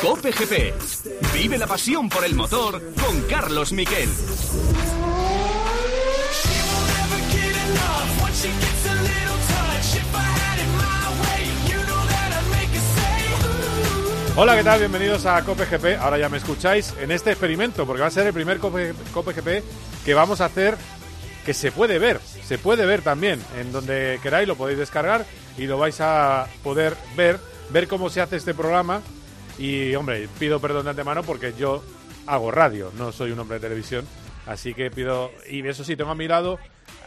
Cope GP. Vive la pasión por el motor con Carlos Miquel. Hola, ¿qué tal? Bienvenidos a Cope GP. Ahora ya me escucháis en este experimento, porque va a ser el primer Cope, GP que vamos a hacer que se puede ver, se puede ver también, en donde queráis lo podéis descargar y lo vais a poder ver, ver cómo se hace este programa. Y hombre, pido perdón de antemano porque yo hago radio, no soy un hombre de televisión, así que pido, y eso sí, tengo a mi lado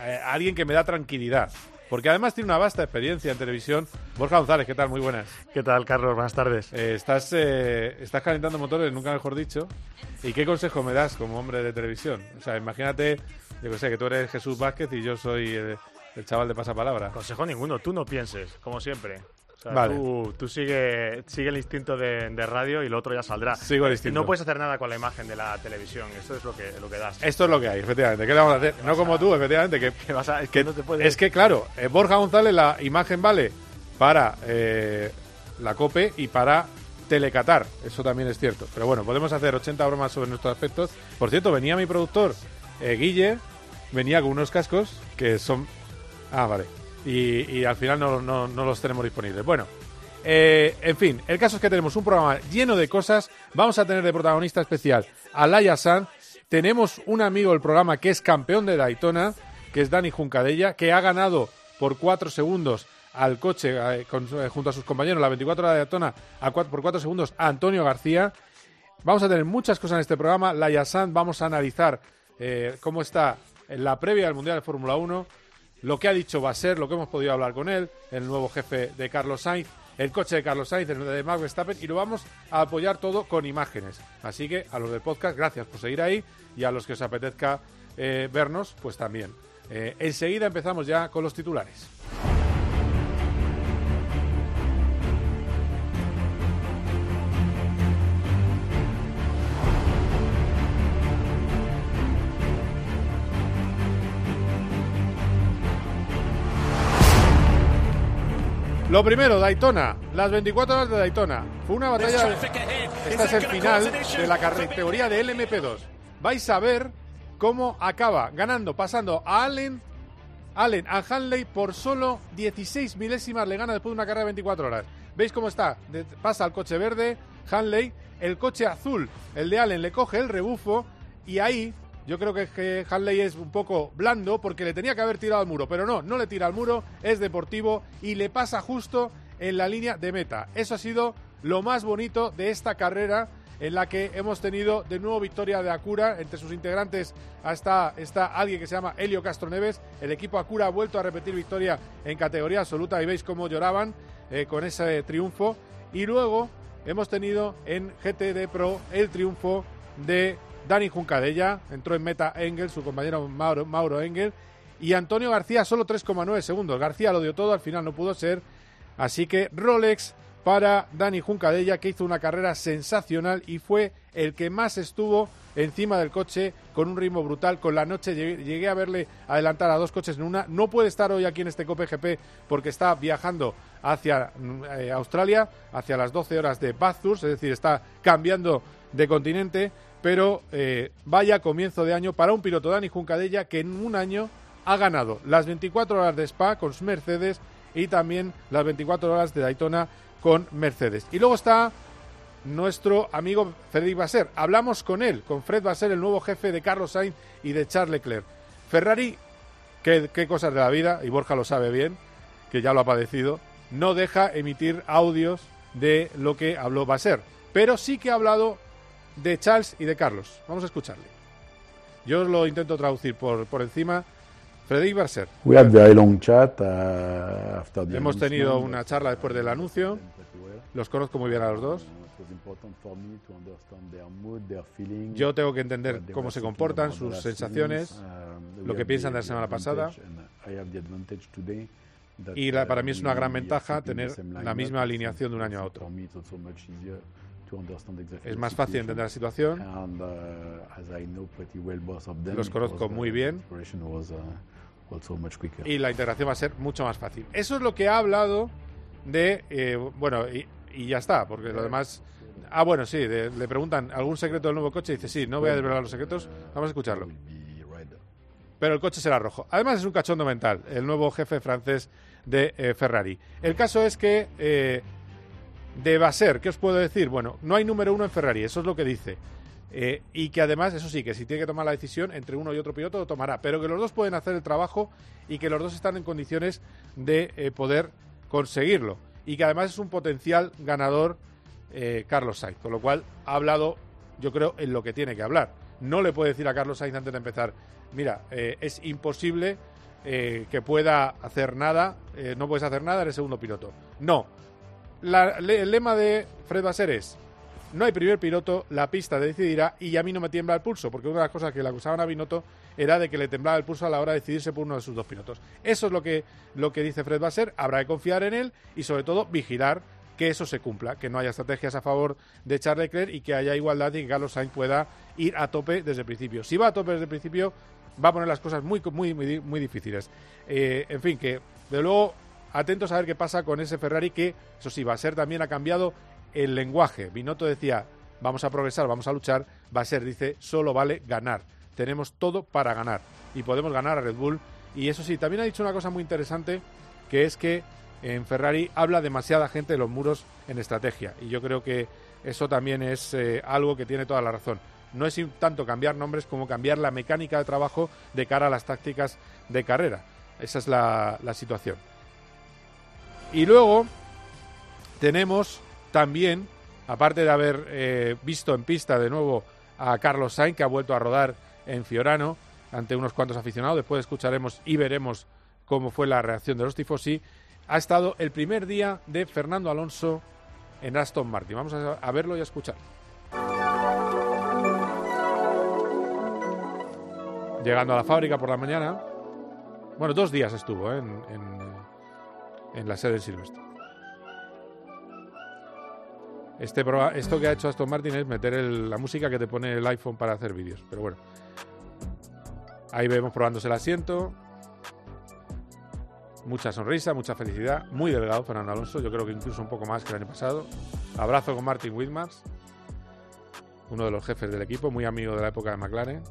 eh, a alguien que me da tranquilidad. Porque además tiene una vasta experiencia en televisión. Borja González, ¿qué tal? Muy buenas. ¿Qué tal, Carlos? Buenas tardes. Eh, estás, eh, estás calentando motores, nunca mejor dicho. ¿Y qué consejo me das como hombre de televisión? O sea, imagínate, yo que sé, que tú eres Jesús Vázquez y yo soy el, el chaval de pasapalabra. Consejo ninguno, tú no pienses, como siempre. O sea, Vale. tú, tú sigue, sigue el instinto de, de radio y lo otro ya saldrá. Sigo el Y instinto. No puedes hacer nada con la imagen de la televisión, esto es lo que, lo que das. Esto es lo que hay, efectivamente. ¿Qué le vamos a hacer? No como tú, efectivamente, que Que vas a- es que no te puedes... Es que, claro, eh, Borja González, la imagen vale para eh, la COPE y para Telecatar. Eso también es cierto. Pero bueno, podemos hacer 80 bromas sobre nuestros aspectos. Por cierto, venía mi productor, eh, Guille, venía con unos cascos que son... Ah, vale. Y, al final no, los tenemos disponibles. Bueno, eh, en fin, el caso es que tenemos un programa lleno de cosas. Vamos a tener de protagonista especial a Laia San. Tenemos un amigo del programa que es campeón de Daytona, que es Dani Juncadella, que ha ganado por cuatro segundos al coche eh, eh, junto a sus compañeros la 24 horas de Daytona a cuat- por cuatro segundos a Antonio García. Vamos a tener muchas cosas en este programa. Laia San, vamos a analizar cómo está en la previa del Mundial de Fórmula 1, lo que ha dicho va a ser, lo que hemos podido hablar con él, el nuevo jefe de Carlos Sainz, el coche de Carlos Sainz, el de Max Verstappen, y lo vamos a apoyar todo con imágenes. Así que a los del podcast, gracias por seguir ahí, y a los que os apetezca eh, vernos, pues también. Eh, enseguida empezamos ya con los titulares. Lo primero, Daytona, las 24 horas de Daytona. Fue una batalla. Este es el final de la categoría de LMP2. Vais a ver cómo acaba ganando, pasando a Allen, Allen a Hanley por solo 16 milésimas. Le gana después de una carrera de 24 horas. ¿Veis cómo está? De- pasa al coche verde, Hanley, el coche azul, el de Allen, le coge el rebufo y ahí yo creo que, que Hanley es un poco blando porque le tenía que haber tirado al muro, pero no, no le tira al muro, es deportivo y le pasa justo en la línea de meta. Eso ha sido lo más bonito de esta carrera en la que hemos tenido de nuevo victoria de Acura. Entre sus integrantes está, está alguien que se llama Helio Castro Neves. El equipo Acura ha vuelto a repetir victoria en categoría absoluta y veis cómo lloraban eh, con ese triunfo. Y luego hemos tenido en GTD Pro el triunfo de Dani Juncadella. Entró en meta Engel, su compañero Mauro, Mauro Engel. Y Antonio García solo 3,9 segundos. García lo dio todo, al final no pudo ser. Así que Rolex para Dani Juncadella, que hizo una carrera sensacional y fue el que más estuvo encima del coche con un ritmo brutal. Con la noche llegué, a verle adelantar a dos coches en una. No puede estar hoy aquí en este Cope GP porque está viajando hacia eh, Australia, hacia las 12 horas de Bathurst, es decir, está cambiando de continente. Pero eh, vaya comienzo de año para un piloto Dani Juncadella que en un año ha ganado las 24 horas de Spa con Mercedes y también las 24 horas de Daytona con Mercedes. Y luego está nuestro amigo Frederic Basser. Hablamos con él, con Fred Basser, el nuevo jefe de Carlos Sainz y de Charles Leclerc. Ferrari, qué, qué cosas de la vida, y Borja lo sabe bien, que ya lo ha padecido, no deja emitir audios de lo que habló Basser. Pero sí que ha hablado de Charles y de Carlos. Vamos a escucharle. Yo os lo intento traducir por, por encima. Frederic chat uh, Hemos tenido una charla después del anuncio. Los conozco muy bien a los dos. Yo tengo que entender cómo se comportan, sus sensaciones, lo que piensan de la semana pasada. Y la- para mí es una gran ventaja tener la misma alineación de un año a otro. Es más fácil entender la situación. Uh, Los conozco muy bien. uh, y la integración va a ser mucho más fácil. Eso es lo que ha hablado de, eh, bueno, y y ya está, porque lo demás... Ah, bueno, sí, de- le preguntan algún secreto del nuevo coche y dice, sí, no voy a desvelar los secretos, vamos a escucharlo. Pero el coche será rojo. Además es un cachondo mental, el nuevo jefe francés de eh, Ferrari. El caso es que eh, de Basser, ¿qué os puedo decir? Bueno, no hay número uno en Ferrari, eso es lo que dice. Eh, y que además, eso sí, que si tiene que tomar la decisión entre uno y otro piloto, lo tomará. Pero que los dos pueden hacer el trabajo y que los dos están en condiciones de eh, poder conseguirlo. Y que además es un potencial ganador eh, Carlos Sainz. Con lo cual ha hablado, yo creo, en lo que tiene que hablar. No le puede decir a Carlos Sainz antes de empezar, mira, es imposible que pueda hacer nada, no puedes hacer nada, eres segundo piloto. No. La- le- el lema de Fred Basser es, no hay primer piloto, la pista decidirá y a mí no me tiembla el pulso, porque una de las cosas que le acusaban a Binotto era de que le temblaba el pulso a la hora de decidirse por uno de sus dos pilotos. Eso es lo que, lo que dice Fred Basser, habrá que confiar en él y sobre todo vigilar que eso se cumpla, que no haya estrategias a favor de Charles Leclerc y que haya igualdad y que Carlos Sainz pueda ir a tope desde el principio. Si va a tope desde el principio, va a poner las cosas muy, muy, muy, muy difíciles. Eh, en fin, que de luego atentos a ver qué pasa con ese Ferrari que, eso sí, va a ser también ha cambiado el lenguaje. Binotto decía, vamos a progresar, vamos a luchar. Va a ser, dice, solo vale ganar. Tenemos todo para ganar y podemos ganar a Red Bull. Y eso sí, también ha dicho una cosa muy interesante, que es que en Ferrari habla demasiada gente de los muros en estrategia. Y yo creo que eso también es eh, algo que tiene toda la razón. No es tanto cambiar nombres como cambiar la mecánica de trabajo de cara a las tácticas de carrera. Esa es la, la situación. Y luego tenemos también, aparte de haber eh, visto en pista de nuevo a Carlos Sainz, que ha vuelto a rodar en Fiorano ante unos cuantos aficionados, después escucharemos y veremos cómo fue la reacción de los tifosi, ha estado el primer día de Fernando Alonso en Aston Martin. Vamos a, verlo y a escuchar. Llegando a la fábrica por la mañana, bueno, dos días estuvo ¿eh? en, en la sede del Silvestre. Este esto que ha hecho Aston Martin es meter la música que te pone el iPhone para hacer vídeos. Pero bueno. Ahí vemos probándose el asiento. Mucha sonrisa, mucha felicidad. Muy delgado Fernando Alonso. Yo creo que incluso un poco más que el año pasado. Abrazo con Martin Whitmars. Uno de los jefes del equipo. Muy amigo de la época de McLaren.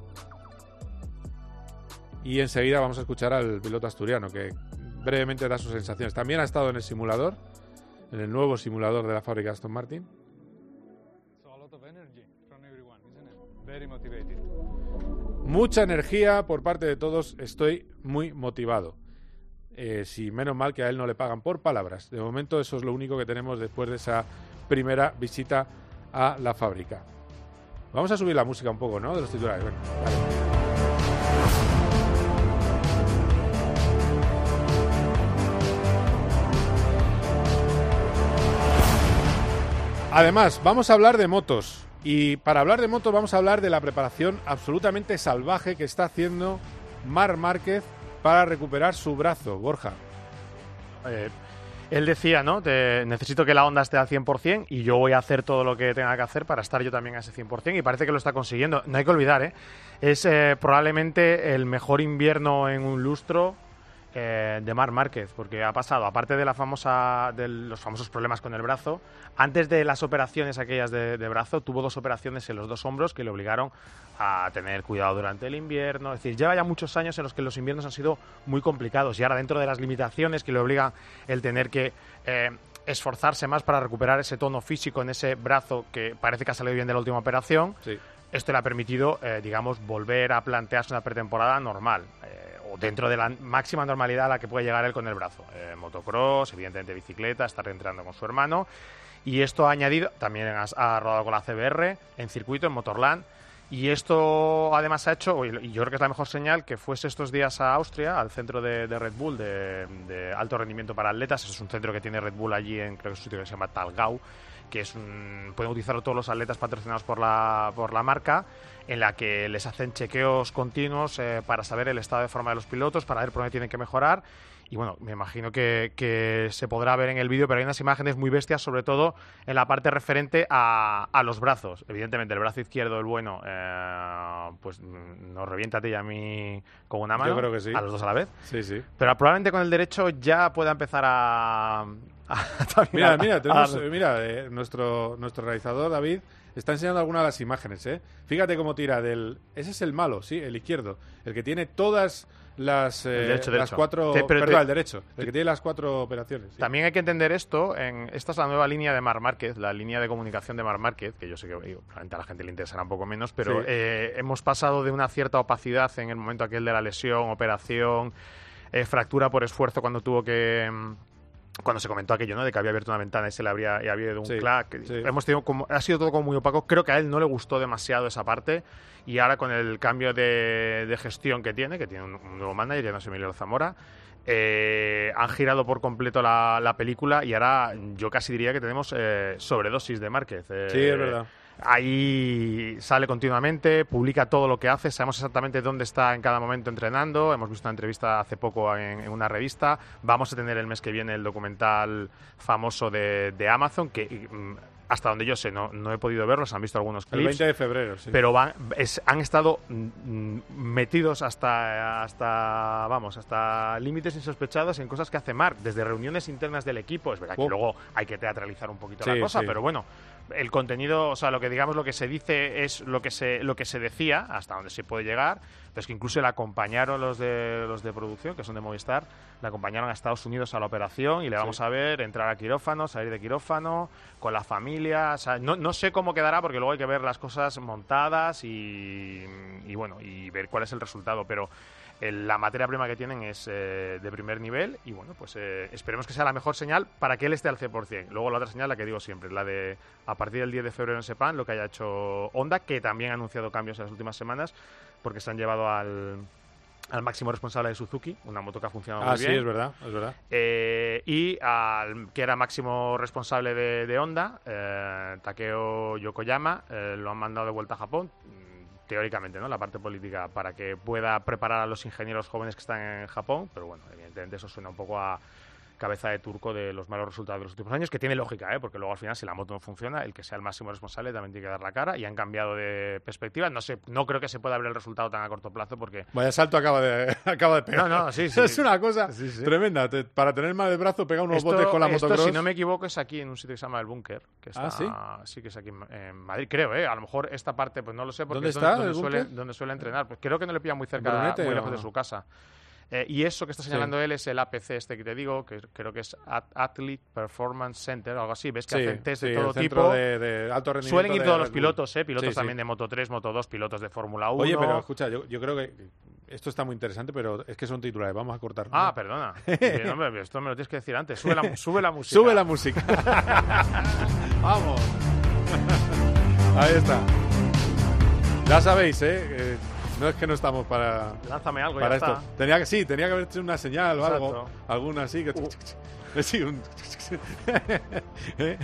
Y enseguida vamos a escuchar al piloto asturiano que brevemente da sus sensaciones. También ha estado en el simulador. En el nuevo simulador de la fábrica Aston Martin. Mucha energía por parte de todos. Estoy muy motivado. Eh, sí, menos mal que a él no le pagan por palabras. De momento eso es lo único que tenemos después de esa primera visita a la fábrica. Vamos a subir la música un poco, ¿no? De los titulares. Bueno, vale. Además, vamos a hablar de motos. Y para hablar de motos vamos a hablar de la preparación absolutamente salvaje que está haciendo Mar Márquez para recuperar su brazo, Borja. Eh, él decía, ¿no? Necesito que la onda esté al 100% y yo voy a hacer todo lo que tenga que hacer para estar yo también a ese 100% y parece que lo está consiguiendo. No hay que olvidar, ¿eh? Es eh, probablemente el mejor invierno en un lustro eh, de Mar Márquez, porque ha pasado, aparte de la famosa, de los famosos problemas con el brazo, antes de las operaciones aquellas de, de brazo, tuvo dos operaciones en los dos hombros que le obligaron a tener cuidado durante el invierno. Es decir, lleva ya muchos años en los que los inviernos han sido muy complicados y ahora dentro de las limitaciones que le obligan el tener que eh, esforzarse más para recuperar ese tono físico en ese brazo que parece que ha salido bien de la última operación, Sí. esto le ha permitido, eh, digamos, volver a plantearse una pretemporada normal, eh, dentro de la máxima normalidad a la que puede llegar él con el brazo. Eh, motocross, evidentemente bicicleta, estar entrenando con su hermano. Y esto ha añadido, también ha, rodado con la CBR, en circuito, en Motorland. Y esto además ha hecho, y yo creo que es la mejor señal, que fuese estos días a Austria, al centro de, de Red Bull de, de alto rendimiento para atletas. Es un centro que tiene Red Bull allí en, creo que es un sitio que se llama Talgau, que es un, pueden utilizarlo todos los atletas patrocinados por la, por la marca, en la que les hacen chequeos continuos eh, para saber el estado de forma de los pilotos, para ver por dónde tienen que mejorar. Y bueno, me imagino que, que se podrá ver en el vídeo, pero hay unas imágenes muy bestias, sobre todo en la parte referente a, a los brazos. Evidentemente, el brazo izquierdo, el bueno, eh, pues mm, nos revienta a ti y a mí con una mano. Yo creo que sí. A los dos a la vez. Sí, sí. Pero probablemente con el derecho ya pueda empezar a, Mira, a- mira, tenemos, eh, mira eh, nuestro, nuestro realizador David está enseñando algunas de las imágenes, ¿eh? Fíjate cómo tira del... Ese es el malo, sí, el izquierdo. El que tiene todas las, eh, El derecho, las derecho. cuatro... Te- pero perdón, te- el derecho. El que tiene las cuatro operaciones. sí. También hay que entender esto, en, esta es la nueva línea de Mar Márquez, la línea de comunicación de Mar Márquez, que yo sé que digo, probablemente a la gente le interesará un poco menos, pero Sí. eh, hemos pasado de una cierta opacidad en el momento aquel de la lesión, operación, eh, fractura por esfuerzo cuando tuvo que... Cuando se comentó aquello, ¿no? De que había abierto una ventana y se le habría, y había ido un Sí, clac. sí. Hemos tenido como, ha sido todo como muy opaco. Creo que a él no le gustó demasiado esa parte. Y ahora con el cambio de, de gestión que tiene, que tiene un, un nuevo manager, ya no es Emilio Zamora, eh, han girado por completo la, la película y ahora yo casi diría que tenemos eh, sobredosis de Márquez. Eh, Sí, es verdad. Ahí sale continuamente, publica todo lo que hace, sabemos exactamente dónde está en cada momento entrenando. Hemos visto una entrevista hace poco en, en una revista. Vamos a tener el mes que viene el documental famoso de, de Amazon, que mm, hasta donde yo sé no, no he podido verlo, se han visto algunos El clips. 20 de febrero, sí. Pero van, es- han estado mm, metidos hasta, hasta, vamos, hasta límites insospechados en cosas que hace Mark, desde reuniones internas del equipo. Es verdad que luego hay que teatralizar un poquito Sí, la cosa, sí. pero bueno, el contenido, o sea, lo que digamos, lo que se dice es lo que se, lo que se decía, hasta donde se puede llegar. Pero es que incluso le acompañaron los de, los de producción, que son de Movistar, le acompañaron a Estados Unidos a la operación y le vamos a ver entrar a quirófano, salir de quirófano, con la familia. O sea, no, no sé cómo quedará porque luego hay que ver las cosas montadas y, y bueno, y ver cuál es el resultado. Pero el- la materia prima que tienen es eh, de primer nivel y bueno, pues eh, esperemos que sea la mejor señal para que él esté al 100%. Luego la otra señal, la que digo siempre, la de a partir del 10 de febrero en Sepan, lo que haya hecho Honda, que también ha anunciado cambios en las últimas semanas porque se han llevado al, al máximo responsable de Suzuki, una moto que ha funcionado Ah, muy sí, bien. es verdad, es verdad. Eh, y al que era máximo responsable de, de Honda, eh, Takeo Yokoyama, eh, lo han mandado de vuelta a Japón, teóricamente, ¿no? La parte política, para que pueda preparar a los ingenieros jóvenes que están en Japón, pero bueno, evidentemente eso suena un poco a cabeza de turco de los malos resultados de los últimos años, que tiene lógica, ¿eh? porque luego al final si la moto no funciona, el que sea el máximo responsable también tiene que dar la cara y han cambiado de perspectiva. No sé, no creo que se pueda ver el resultado tan a corto plazo porque Vaya salto acaba de, acaba de pegar. No, no, sí, sí. Es una cosa Sí, sí. tremenda. Te- para tener mal de brazo, pega unos Esto- botes con la esto, motocross. si no me equivoco, es aquí en un sitio que se llama El Búnker. Ah, ¿sí? que es aquí en, en Madrid, creo, ¿eh? A lo mejor esta parte, pues no lo sé, porque ¿Dónde es está donde, el donde suele, donde suele entrenar. Pues creo que no le pilla muy cerca, Brunete muy o- lejos de su casa. Eh, y eso que está señalando él es el APC este que te digo, que creo que es At- Athlete Performance Center, algo así. ¿Ves que Sí, hacen test sí, de todo tipo? de, de alto rendimiento. Suelen ir todos los pilotos, ¿eh? Pilotos también de Moto 3, Moto 2, pilotos de Fórmula 1. Oye, pero escucha, yo, yo creo que esto está muy interesante, pero es que son titulares. Vamos a cortar. Ah, perdona. Hombre, esto me lo tienes que decir antes. Sube la, sube la música. Sube la música. Vamos. Ahí está. Ya sabéis, ¿eh? Eh, No es que no estamos para, Lánzame algo, para ya esto. está. Tenía que, sí, tenía que haber hecho una señal o algo. Alguna así. Que... Sí, un- ¿Eh?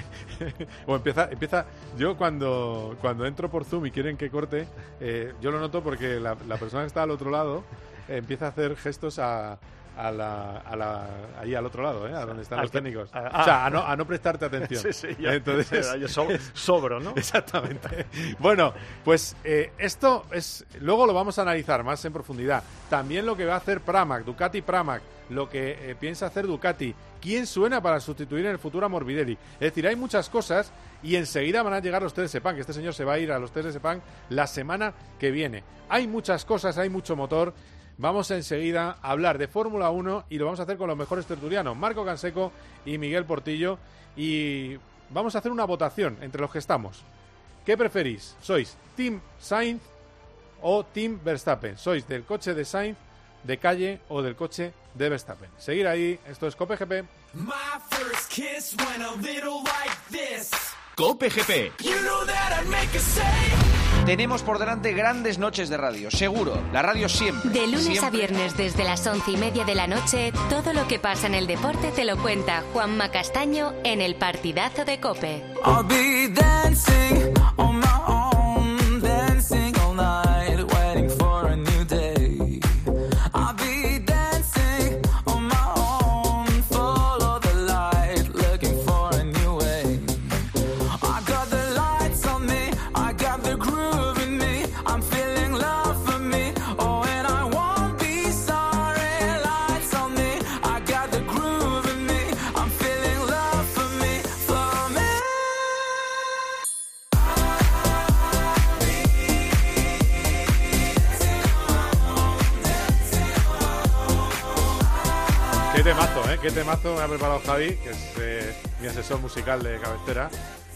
o empieza, empieza. Yo cuando, cuando entro por Zoom y quieren que corte, eh, yo lo noto porque la, la persona que está al otro lado eh, empieza a hacer gestos a, a la, a la- ahí al otro lado, ¿eh? a donde están los que- técnicos. ah, o sea, a no, a no prestarte atención. Sí, sí, ya. Entonces, Yo so- sobro, ¿no? Exactamente. Bueno, pues eh, esto es. Luego lo vamos a analizar más en profundidad. También lo que va a hacer Pramac, Ducati Pramac, lo que eh, piensa hacer Ducati. ¿Quién suena para sustituir en el futuro a Morbidelli? Es decir, hay muchas cosas y enseguida van a llegar los test de Sepang, que este señor se va a ir a los test de Sepang la semana que viene. Hay muchas cosas, hay mucho motor. Vamos enseguida a hablar de Fórmula 1 y lo vamos a hacer con los mejores tertulianos, Marco Canseco y Miguel Portillo. Y vamos a hacer una votación entre los que estamos. ¿Qué preferís? ¿Sois Team Sainz o Team Verstappen? ¿Sois del coche de Sainz, de calle o del coche de Verstappen? Seguir ahí, esto es Cope GP. My first kiss went a little like this. Cope GP. You know Tenemos por delante grandes noches de radio, seguro. La radio siempre. De lunes a viernes desde las once y media de la noche, todo lo que pasa en el deporte te lo cuenta Juanma Castaño en el partidazo de Cope. I'll be dancing on my me ha preparado Javi, que es eh, mi asesor musical de cabecera.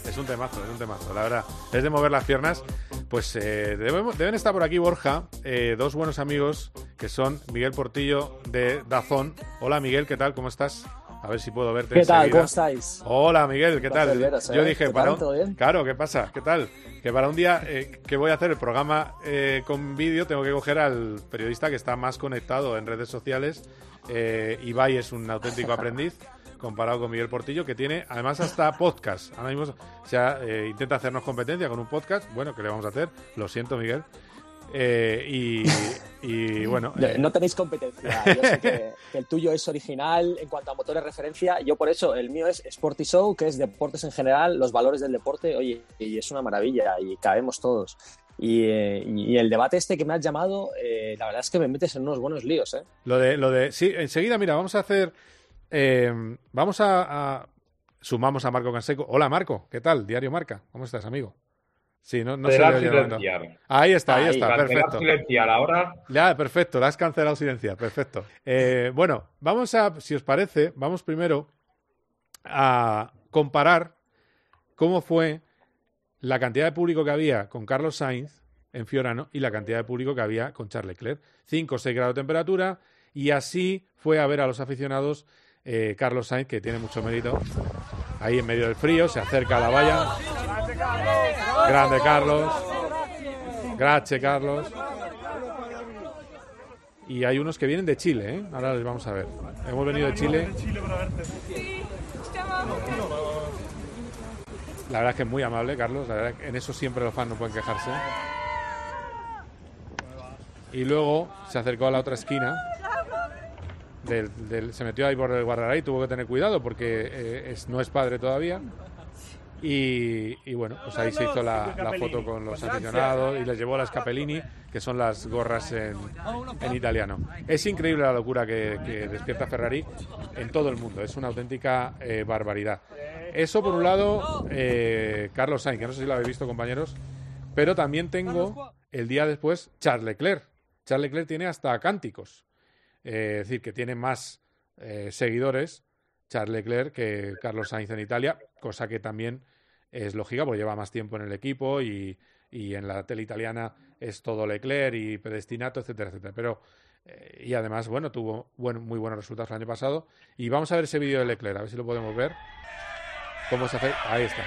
Es un temazo, es un temazo, la verdad. Es de mover las piernas. Pues eh, deben estar por aquí, Borja, eh, dos buenos amigos que son Miguel Portillo de Dazón. Hola, Miguel, ¿qué tal? ¿Cómo estás? A ver si puedo verte ¿Qué tal? ¿Cómo estáis? Hola, Miguel, ¿qué tal? veros, ¿eh? Yo dije, ¿Qué para tal? un- ¿Todo bien? Claro, ¿qué pasa? ¿Qué tal? Que para un día eh, que voy a hacer el programa eh, con vídeo tengo que coger al periodista que está más conectado en redes sociales. Eh, Ibai es un auténtico aprendiz comparado con Miguel Portillo, que tiene además hasta podcast. Ahora mismo o sea, eh, intenta hacernos competencia con un podcast. Bueno, ¿qué le vamos a hacer? Lo siento, Miguel. Eh, y, y bueno. eh, No tenéis competencia. Yo sé que, que el tuyo es original en cuanto a motores de referencia. Yo por eso, el mío es Sporty Show, que es deportes en general, los valores del deporte. Oye, y es una maravilla y cabemos todos. Y, eh, y el debate este que me has llamado, eh, la verdad es que me metes en unos buenos líos, ¿eh? Lo de, lo de, sí, enseguida, mira, vamos a hacer, eh, vamos a, a- sumamos a Marco Canseco. Hola, Marco, ¿qué tal? Diario Marca, ¿cómo estás, amigo? Sí, no, no Cancelar, silenciar. Ahí está, ahí Ahí. está, perfecto. silenciar. Ahora, Ya, perfecto, la has cancelado silenciar, perfecto. Eh, bueno, vamos a, si os parece, vamos primero a comparar cómo fue la cantidad de público que había con Carlos Sainz en Fiorano y la cantidad de público que había con Charles Leclerc. 5 o 6 grados de temperatura y así fue a ver a los aficionados eh, Carlos Sainz, que tiene mucho mérito. Ahí en medio del frío, se acerca a la valla. Grande Carlos. Gracias, Carlos. Y hay unos que vienen de Chile, ¿eh? Ahora les vamos a ver. Hemos venido de Chile. La verdad es que es muy amable, Carlos. La verdad que en eso siempre los fans no pueden quejarse. Y luego se acercó a la otra esquina. Del, del- se metió ahí por el Guardarray, tuvo que tener cuidado porque eh, es, no es padre todavía. Y, y bueno, pues ahí se hizo la, la foto con los aficionados y les llevó las capellini, que son las gorras en, en italiano. Es increíble la locura que, que despierta Ferrari en todo el mundo, es una auténtica eh, barbaridad. Eso por un lado, eh, Carlos Sainz, que no sé si lo habéis visto compañeros, pero también tengo el día después Charles Leclerc. Charles Leclerc tiene hasta cánticos, eh, es decir, que tiene más eh, seguidores Charles Leclerc que Carlos Sainz en Italia, cosa que también es lógica porque lleva más tiempo en el equipo y, y en la tele italiana es todo Leclerc y predestinato, etcétera, etcétera. Pero eh, y además, bueno, tuvo buen- muy buenos resultados el año pasado. Y vamos a ver ese vídeo de Leclerc, a ver si lo podemos ver. ¿Cómo se hace? Ahí está.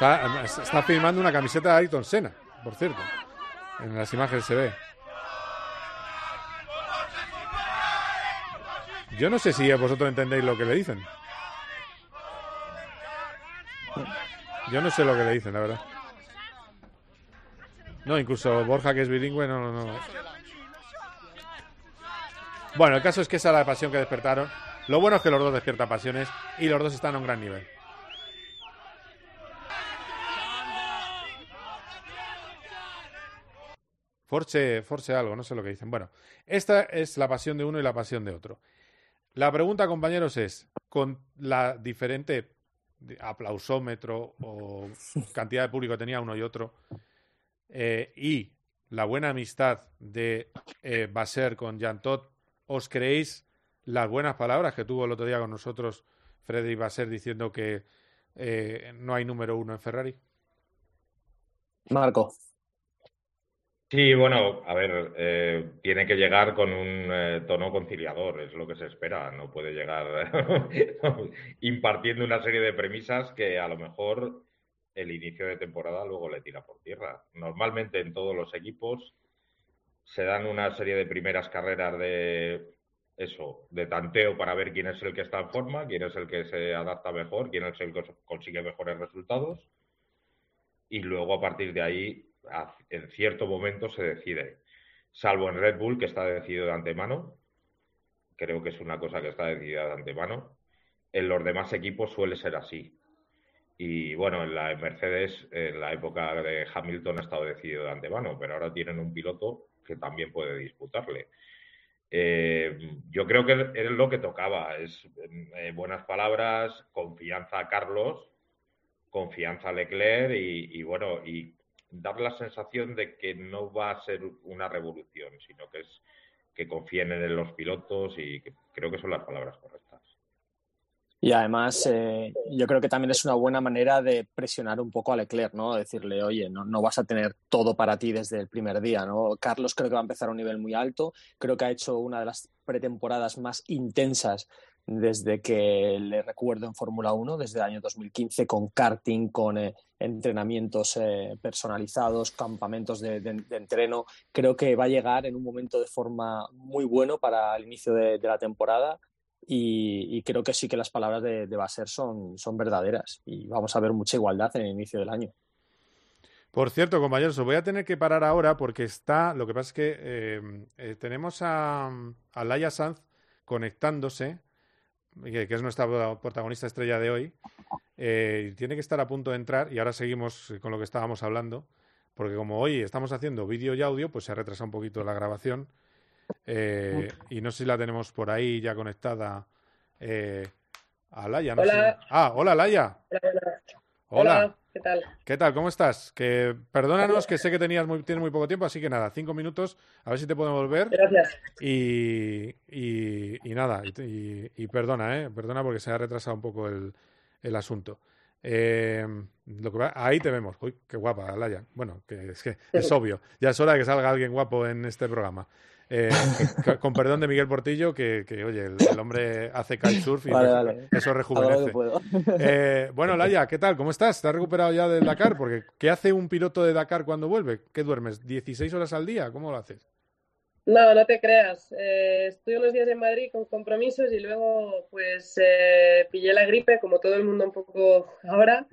Está, está filmando una camiseta de Ayrton Senna, por cierto. En las imágenes se ve. Yo no sé si vosotros entendéis lo que le dicen. Yo no sé lo que le dicen, la verdad. No, incluso Borja, que es bilingüe, no, no, no. Bueno, el caso es que esa es la pasión que despertaron. Lo bueno es que los dos despiertan pasiones y los dos están a un gran nivel. Force, Force algo, no sé lo que dicen. Bueno, esta es la pasión de uno y la pasión de otro. La pregunta, compañeros, es, con la diferente aplausómetro o cantidad de público que tenía uno y otro, eh, y la buena amistad de eh, Basser con Jean Todt, ¿os creéis las buenas palabras que tuvo el otro día con nosotros Frederic Basser diciendo que eh, no hay número uno en Ferrari? Marco. Sí, bueno, a ver, eh, tiene que llegar con un eh, tono conciliador, es lo que se espera. No puede llegar impartiendo una serie de premisas que a lo mejor el inicio de temporada luego le tira por tierra. Normalmente en todos los equipos se dan una serie de primeras carreras de eso, de tanteo para ver quién es el que está en forma, quién es el que se adapta mejor, quién es el que consigue mejores resultados. Y luego a partir de ahí en cierto momento se decide, salvo en Red Bull, que está decidido de antemano, creo que es una cosa que está decidida de antemano, en los demás equipos suele ser así. Y bueno, en la Mercedes, en la época de Hamilton ha estado decidido de antemano, pero ahora tienen un piloto que también puede disputarle. Eh, yo creo que es lo que tocaba, es eh, buenas palabras, confianza a Carlos, confianza a Leclerc y, y, bueno, y dar la sensación de que no va a ser una revolución, sino que es que confíen en los pilotos y que creo que son las palabras correctas. Y además, eh, yo creo que también es una buena manera de presionar un poco a Leclerc, ¿no? Decirle, oye, no, no vas a tener todo para ti desde el primer día, ¿no? Carlos creo que va a empezar a un nivel muy alto, creo que ha hecho una de las pretemporadas más intensas desde que le recuerdo en Fórmula 1, desde el año 2015, con karting, con eh, entrenamientos eh, personalizados, campamentos de, entreno. Creo que va a llegar en un momento de forma muy bueno para el inicio de, la temporada y, creo que sí que las palabras de, Basser son, son verdaderas y vamos a ver mucha igualdad en el inicio del año. Por cierto, compañeros, os voy a tener que parar ahora porque está. Lo que pasa es que eh, tenemos a, a Laia Sanz conectándose, que, que, es nuestra protagonista estrella de hoy. Eh, tiene que estar a punto de entrar y ahora seguimos con lo que estábamos hablando, porque como hoy estamos haciendo vídeo y audio, pues se ha retrasado un poquito la grabación. Eh, y no sé si la tenemos por ahí ya conectada eh, a Laia. No hola. Sé. Ah, hola Laia. Hola, hola. ¿Qué tal? ¿Qué tal? ¿Cómo estás? Que perdónanos que sé que tenías muy, tienes muy poco tiempo, así que nada, cinco minutos, a ver si te podemos ver. Gracias. Y, y, y nada, y, y, perdona, ¿eh? Perdona porque se ha retrasado un poco el, el asunto. Eh, lo que va, ahí te vemos. Uy, qué guapa, Laia. Bueno, que es que es obvio. Ya es hora de que salga alguien guapo en este programa. Eh, con perdón de Miguel Portillo, que, que oye, el, el, hombre hace kitesurf y vale, vale. eso rejuvenece. Eh, bueno, Laia, ¿qué tal? ¿Cómo estás? ¿Te has recuperado ya del Dakar? Porque ¿qué hace un piloto de Dakar cuando vuelve? ¿Qué duermes? ¿16 horas al día? ¿Cómo lo haces? No, no te creas. Eh, estuve unos días en Madrid con compromisos y luego pues eh, pillé la gripe, como todo el mundo un poco ahora.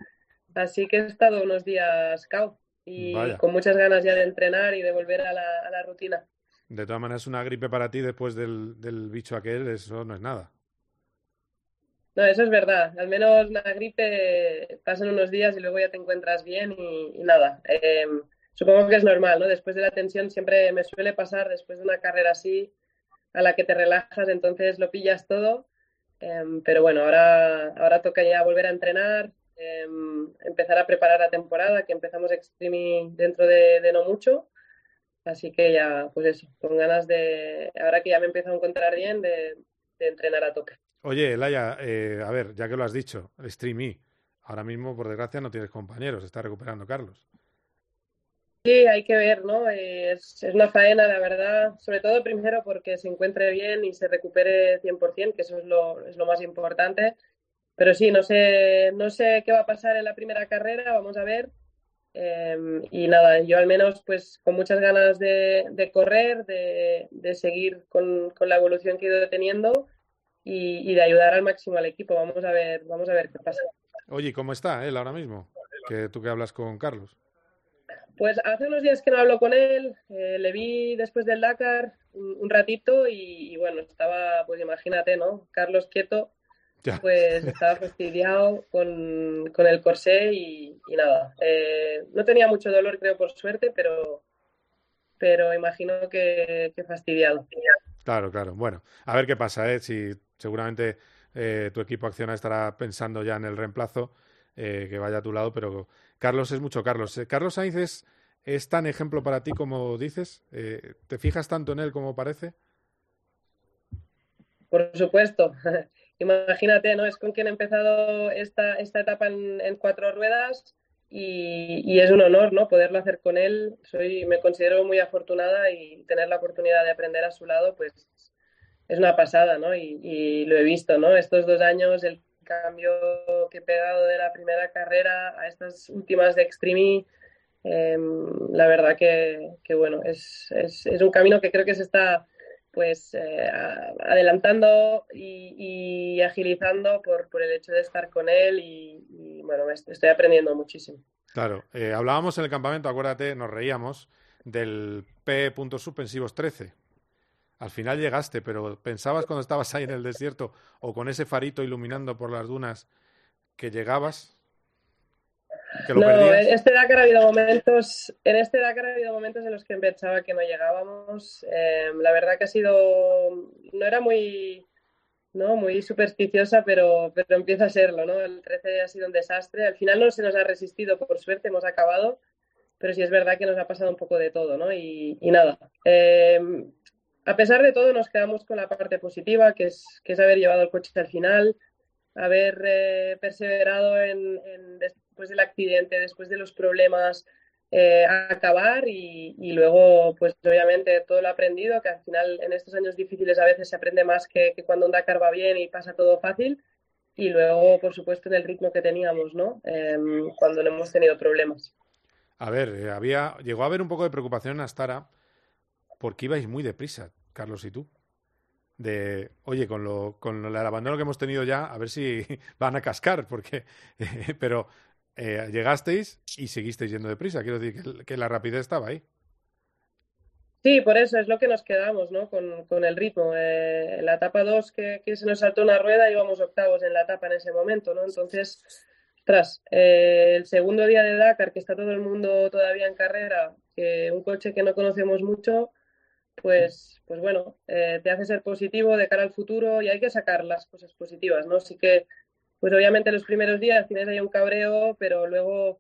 Así que he estado unos días cao y Vaya. con muchas ganas ya de entrenar y de volver a la, a la rutina. De todas maneras, una gripe para ti después del, del, bicho aquel, eso no es nada. No, eso es verdad. Al menos la gripe pasan unos días y luego ya te encuentras bien y, nada. Eh, supongo que es normal, ¿no? Después de la tensión siempre me suele pasar, después de una carrera así, a la que te relajas, entonces lo pillas todo. Eh, pero bueno, ahora, ahora toca ya volver a entrenar, eh, empezar a preparar la temporada, que empezamos Extreme dentro de, de no mucho. Así que ya, pues eso, con ganas de, ahora que ya me empiezo a encontrar bien, de, de entrenar a tope. Oye, Laia, eh, a ver, ya que lo has dicho, el Streamy, ahora mismo, por desgracia, no tienes compañeros, está recuperando Carlos. Sí, hay que ver, ¿no? Es, es, una faena, la verdad, sobre todo primero porque se encuentre bien y se recupere 100%, que eso es lo, es lo más importante. Pero sí, no sé, no sé qué va a pasar en la primera carrera, vamos a ver. Eh, y nada, yo al menos pues con muchas ganas de, de correr, de, de seguir con, con, la evolución que he ido teniendo y, y, de ayudar al máximo al equipo. Vamos a ver, vamos a ver qué pasa. Oye, ¿cómo está él ahora mismo? Que tú que hablas con Carlos. Pues hace unos días que no hablo con él, eh, le vi después del Dakar un, un ratito y, y, bueno, estaba, pues imagínate, ¿no? Carlos quieto, ya. pues estaba fastidiado con, con el corsé y, y nada. Eh, no tenía mucho dolor, creo, por suerte, pero, pero imagino que, que, fastidiado. Claro, claro. Bueno, a ver qué pasa, ¿eh? Si seguramente eh, tu equipo Acciona estará pensando ya en el reemplazo, eh, que vaya a tu lado, pero Carlos es mucho Carlos. Eh, Carlos Sainz es, es, tan ejemplo para ti como dices. ¿Te fijas tanto en él como parece? Por supuesto. imagínate, ¿no? Es con quien he empezado esta, esta etapa en, en cuatro ruedas y, y, es un honor, ¿no? Poderlo hacer con él. Soy, me considero muy afortunada y tener la oportunidad de aprender a su lado, pues es una pasada, ¿no? Y, y lo he visto, ¿no? Estos dos años, el cambio que he pegado de la primera carrera a estas últimas de Extreme, eh, la verdad que, que bueno, es, es, es un camino que creo que se está pues eh, adelantando y, agilizando por, por el hecho de estar con él y, y bueno, estoy aprendiendo muchísimo. Claro, eh, hablábamos en el campamento, acuérdate, nos reíamos del P. suspensivos 13. Al final llegaste, pero ¿pensabas cuando estabas ahí en el desierto o con ese farito iluminando por las dunas que llegabas? Que lo no, perdías. este Dakar ha habido momentos, en este Dakar ha habido momentos en los que pensaba que no llegábamos. Eh, la verdad que ha sido, no era muy, no, muy supersticiosa, pero, pero empieza a serlo, ¿no? El 13 ha sido un desastre. Al final no se nos ha resistido, por suerte hemos acabado, pero sí es verdad que nos ha pasado un poco de todo, ¿no? Y, y nada. Eh, a pesar de todo, nos quedamos con la parte positiva, que es, que es haber llevado el coche hasta el final, haber eh, perseverado en, en después del accidente, después de los problemas, eh, acabar y, y, luego, pues obviamente todo lo aprendido, que al final en estos años difíciles a veces se aprende más que, que cuando un Dakar va bien y pasa todo fácil. Y luego, por supuesto, en el ritmo que teníamos, ¿no? Eh, cuando no hemos tenido problemas. A ver, eh, había, llegó a haber un poco de preocupación en Astara porque ibais muy deprisa, Carlos y tú. De, oye, con, lo, con el abandono que hemos tenido ya, a ver si van a cascar, porque, eh, pero eh, llegasteis y seguisteis yendo deprisa. Quiero decir que, la rapidez estaba ahí. Sí, por eso es lo que nos quedamos, ¿no? Con, con el ritmo. Eh, en la etapa 2 que, que, se nos saltó una rueda íbamos octavos en la etapa en ese momento, ¿no? Entonces, tras eh, el segundo día de Dakar, que está todo el mundo todavía en carrera, que un coche que no conocemos mucho, pues, pues bueno, eh, te hace ser positivo de cara al futuro y hay que sacar las cosas positivas, ¿no? Así que, pues obviamente los primeros días tienes ahí un cabreo, pero luego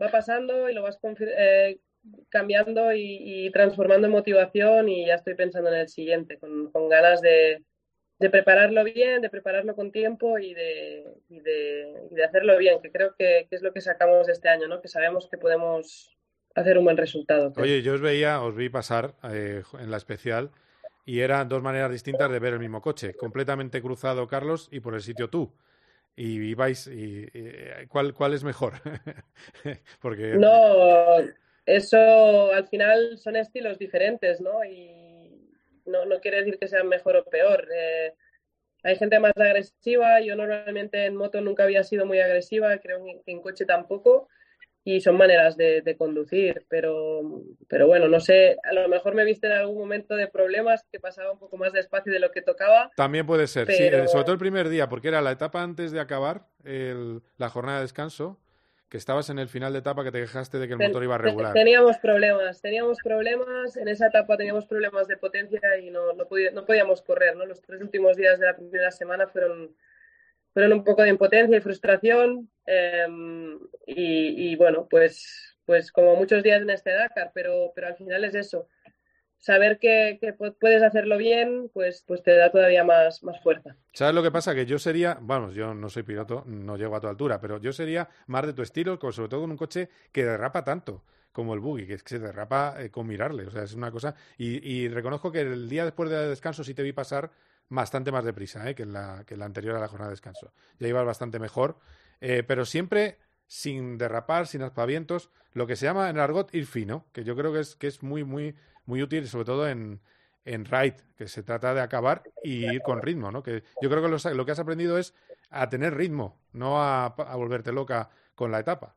va pasando y lo vas eh, cambiando y, transformando en motivación y ya estoy pensando en el siguiente, con, ganas de, de, prepararlo bien, de prepararlo con tiempo y de, y de, de hacerlo bien, que creo que, es lo que sacamos este año, ¿no? Que sabemos que podemos hacer un buen resultado. Oye, yo os veía, os vi pasar eh, en la especial y eran dos maneras distintas de ver el mismo coche, completamente cruzado Carlos y por el sitio tú. Y ibais, y, y, ¿cuál, ¿cuál es mejor? Porque... No, eso al final son estilos diferentes, ¿no? Y no, no quiere decir que sean mejor o peor. Eh, hay gente más agresiva, yo normalmente en moto nunca había sido muy agresiva, creo que en coche tampoco y son maneras de, de, conducir, pero, pero bueno, no sé, a lo mejor me viste en algún momento de problemas que pasaba un poco más despacio de lo que tocaba. También puede ser, pero... sí, sobre todo el primer día, porque era la etapa antes de acabar el, la jornada de descanso, que estabas en el final de etapa que te quejaste de que el motor iba regular. Teníamos problemas, teníamos problemas, en esa etapa teníamos problemas de potencia y no, no, podía, no podíamos correr, ¿no? Los tres últimos días de la primera semana fueron fueron un poco de impotencia y frustración eh, y, bueno, pues, pues como muchos días en este Dakar, pero, pero al final es eso. Saber que, que, puedes hacerlo bien, pues, pues te da todavía más, más fuerza. ¿Sabes lo que pasa? Que yo sería, vamos, yo no soy piloto, no llego a tu altura, pero yo sería más de tu estilo, sobre todo con un coche que derrapa tanto como el buggy, que se derrapa eh, con mirarle. O sea, es una cosa. Y, y reconozco que el día después del descanso sí te vi pasar bastante más deprisa ¿eh? que, la, que la anterior a la jornada de descanso. Ya ibas bastante mejor, eh, pero siempre sin derrapar, sin aspavientos, lo que se llama en argot ir fino, que yo creo que es, que es muy, muy, muy útil, sobre todo en, en ride, que se trata de acabar y ir con ritmo, ¿no? Que yo creo que lo, lo que has aprendido es a tener ritmo, no a, a volverte loca con la etapa.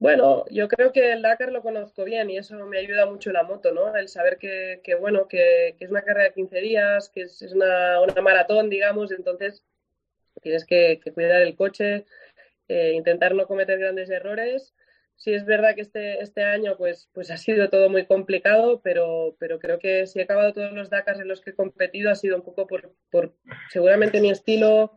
Bueno, yo creo que el Dakar lo conozco bien y eso me ayuda mucho la moto, ¿no? El saber que, que bueno, que, que, es una carrera de 15 días, que es, es una, una, maratón, digamos, entonces tienes que, que cuidar el coche, eh, intentar no cometer grandes errores. Sí es verdad que este, este año pues, pues ha sido todo muy complicado, pero, pero creo que si he acabado todos los Dakars en los que he competido ha sido un poco por, por seguramente mi estilo,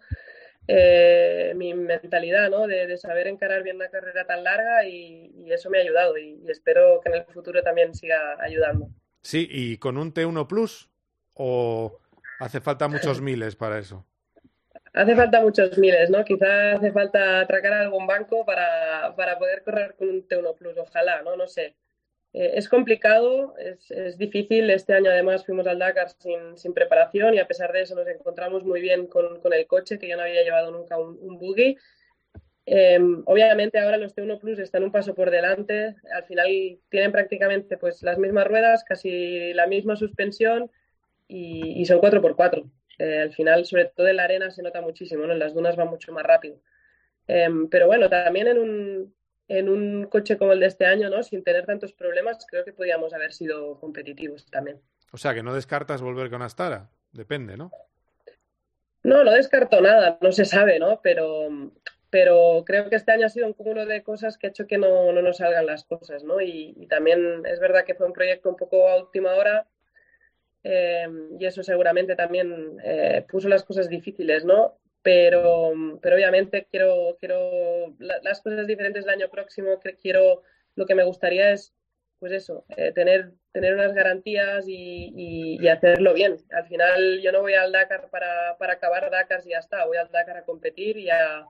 eh, mi mentalidad, ¿no? De, de, saber encarar bien una carrera tan larga y, y eso me ha ayudado y, y, espero que en el futuro también siga ayudando. Sí, ¿y con un T1 Plus o hace falta muchos miles para eso? Hace falta muchos miles, ¿no? Quizás hace falta atracar a algún banco para, para poder correr con un T1 Plus, ojalá, ¿no? No sé. Eh, es complicado, es, es, difícil. Este año además fuimos al Dakar sin, sin, preparación y a pesar de eso nos encontramos muy bien con, con el coche, que yo no había llevado nunca un, un buggy. Eh, obviamente ahora los T1 Plus están un paso por delante. Al final tienen prácticamente pues las mismas ruedas, casi la misma suspensión y, y son 4x4. Eh, al final, sobre todo en la arena, se nota muchísimo, ¿no? En las dunas va mucho más rápido. Eh, pero bueno, también en un, en un coche como el de este año, ¿no? Sin tener tantos problemas, creo que podíamos haber sido competitivos también. O sea, que no descartas volver con Astara, depende, ¿no? No, no descarto nada, no se sabe, ¿no? Pero pero creo que este año ha sido un cúmulo de cosas que ha hecho que no, no nos salgan las cosas, ¿no? Y, y, también es verdad que fue un proyecto un poco a última hora eh, y eso seguramente también eh, puso las cosas difíciles, ¿no? Pero, pero obviamente quiero, quiero la, las cosas diferentes el año próximo, que quiero, lo que me gustaría es, pues eso, eh, tener, tener unas garantías y, y, hacerlo bien. Al final yo no voy al Dakar para, para acabar Dakar y ya está, voy al Dakar a competir y a,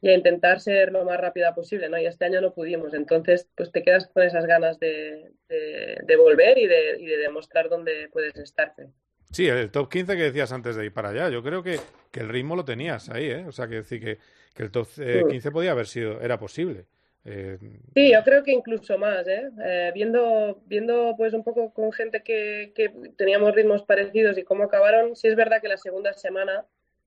y a intentar ser lo más rápida posible, ¿no? Y este año no pudimos, entonces pues te quedas con esas ganas de, de, de volver y de, y de, demostrar dónde puedes estarte. Sí, el top 15 que decías antes de ir para allá, yo creo que, que el ritmo lo tenías ahí, ¿eh? O sea, que decir que, que el top eh, 15 podía haber sido, era posible. Eh... Sí, yo creo que incluso más, ¿eh? eh viendo, viendo pues un poco con gente que, que teníamos ritmos parecidos y cómo acabaron, sí es verdad que la segunda semana,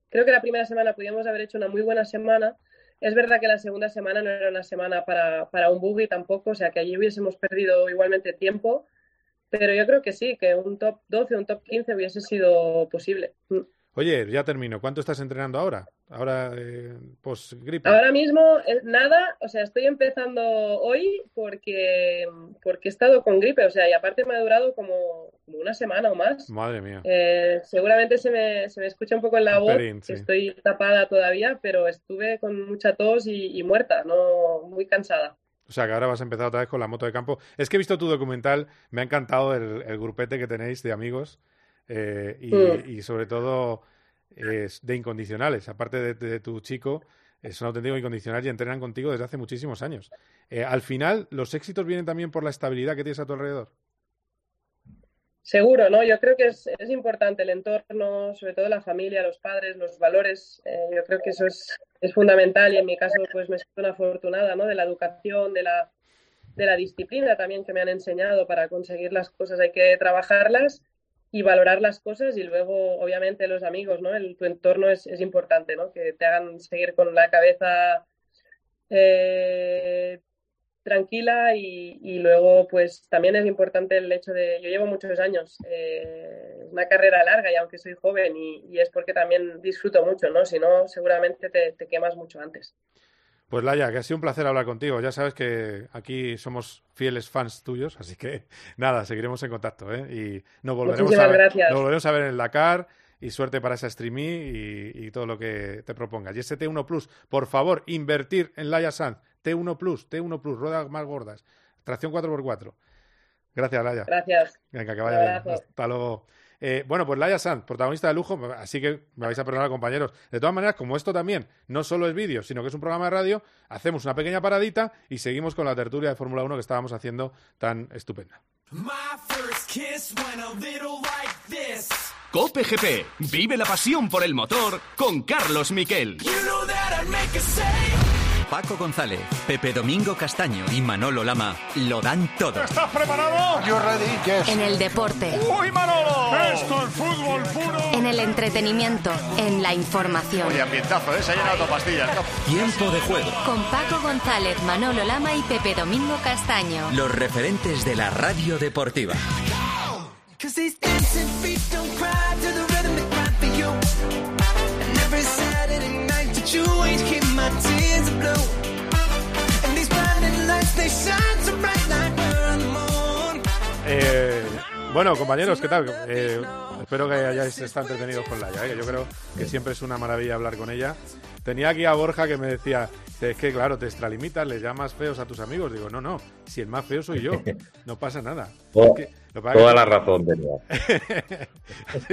creo que la primera semana podíamos haber hecho una muy buena semana, es verdad que la segunda semana no era una semana para, para un buggy tampoco, o sea que allí hubiésemos perdido igualmente tiempo, pero yo creo que sí, que un top 12, un top 15 hubiese sido posible. Oye, ya termino. ¿Cuánto estás entrenando ahora? Ahora, eh, post gripe. Ahora mismo, eh, nada, o sea, estoy empezando hoy porque, porque he estado con gripe, o sea, y aparte me ha durado como, como una semana o más. Madre mía. Eh, seguramente se me, se me escucha un poco en la voz, Perín, sí. estoy tapada todavía, pero estuve con mucha tos y, y muerta, no muy cansada. O sea, que ahora vas a empezar otra vez con la moto de campo. Es que he visto tu documental, me ha encantado el, el grupete que tenéis de amigos eh, y, mm. y, sobre todo eh, de incondicionales. Aparte de, de, tu chico, es un auténtico incondicional y entrenan contigo desde hace muchísimos años. Eh, al final, ¿los éxitos vienen también por la estabilidad que tienes a tu alrededor? Seguro, ¿no? Yo creo que es, es importante el entorno, sobre todo la familia, los padres, los valores. Eh, yo creo que eso es, es, fundamental y en mi caso pues me siento una afortunada, ¿no? De la educación, de la, de la disciplina también que me han enseñado para conseguir las cosas. Hay que trabajarlas y valorar las cosas y luego obviamente los amigos, ¿no? El, tu entorno es, es importante, ¿no? Que te hagan seguir con la cabeza eh, tranquila y, y, luego pues también es importante el hecho de, yo llevo muchos años, eh, una carrera larga y aunque soy joven y, y, es porque también disfruto mucho, ¿no? Si no, seguramente te, te, quemas mucho antes. Pues Laia, que ha sido un placer hablar contigo. Ya sabes que aquí somos fieles fans tuyos, así que nada, seguiremos en contacto ¿eh? y nos volveremos, a ver, nos volveremos a ver en el Dakar y suerte para esa streaming y, y, todo lo que te propongas. Y ese T1 Plus, por favor, invertir en Laia Sanz. T1 Plus, T1 Plus, ruedas más gordas, tracción 4x4. Gracias, Laia. Gracias. Venga, que vaya bien. Hasta luego. Eh, bueno, pues Laia Sanz, protagonista de lujo, así que me vais a perdonar, compañeros. De todas maneras, como esto también no solo es vídeo, sino que es un programa de radio, hacemos una pequeña paradita y seguimos con la tertulia de Fórmula 1 que estábamos haciendo tan estupenda. Cope GP, vive la pasión por el motor con Carlos Miquel. You know Paco González, Pepe Domingo Castaño y Manolo Lama lo dan todo. ¿Estás preparado? Yo ready, yes. En el deporte. ¡Uy, Manolo! Esto es fútbol puro. En el entretenimiento, en la información. Oye, ambientazo, ¿eh? Se ha llenado pastillas. Tiempo de juego. Con Paco González, Manolo Lama y Pepe Domingo Castaño. Los referentes de la radio deportiva. you ain't tears blue. And these blinding lights, they shine so bright like we're on the moon. Eh, bueno, compañeros, ¿qué tal? Eh, espero que hayáis estado entretenidos con Laia, ¿eh? yo creo que siempre es una maravilla hablar con ella. Tenía aquí a Borja que me decía, es que claro, te extralimitas, le llamas feos a tus amigos. Digo, no, no, si el más feo soy yo, no pasa nada. Oh, es que, toda la razón tenía.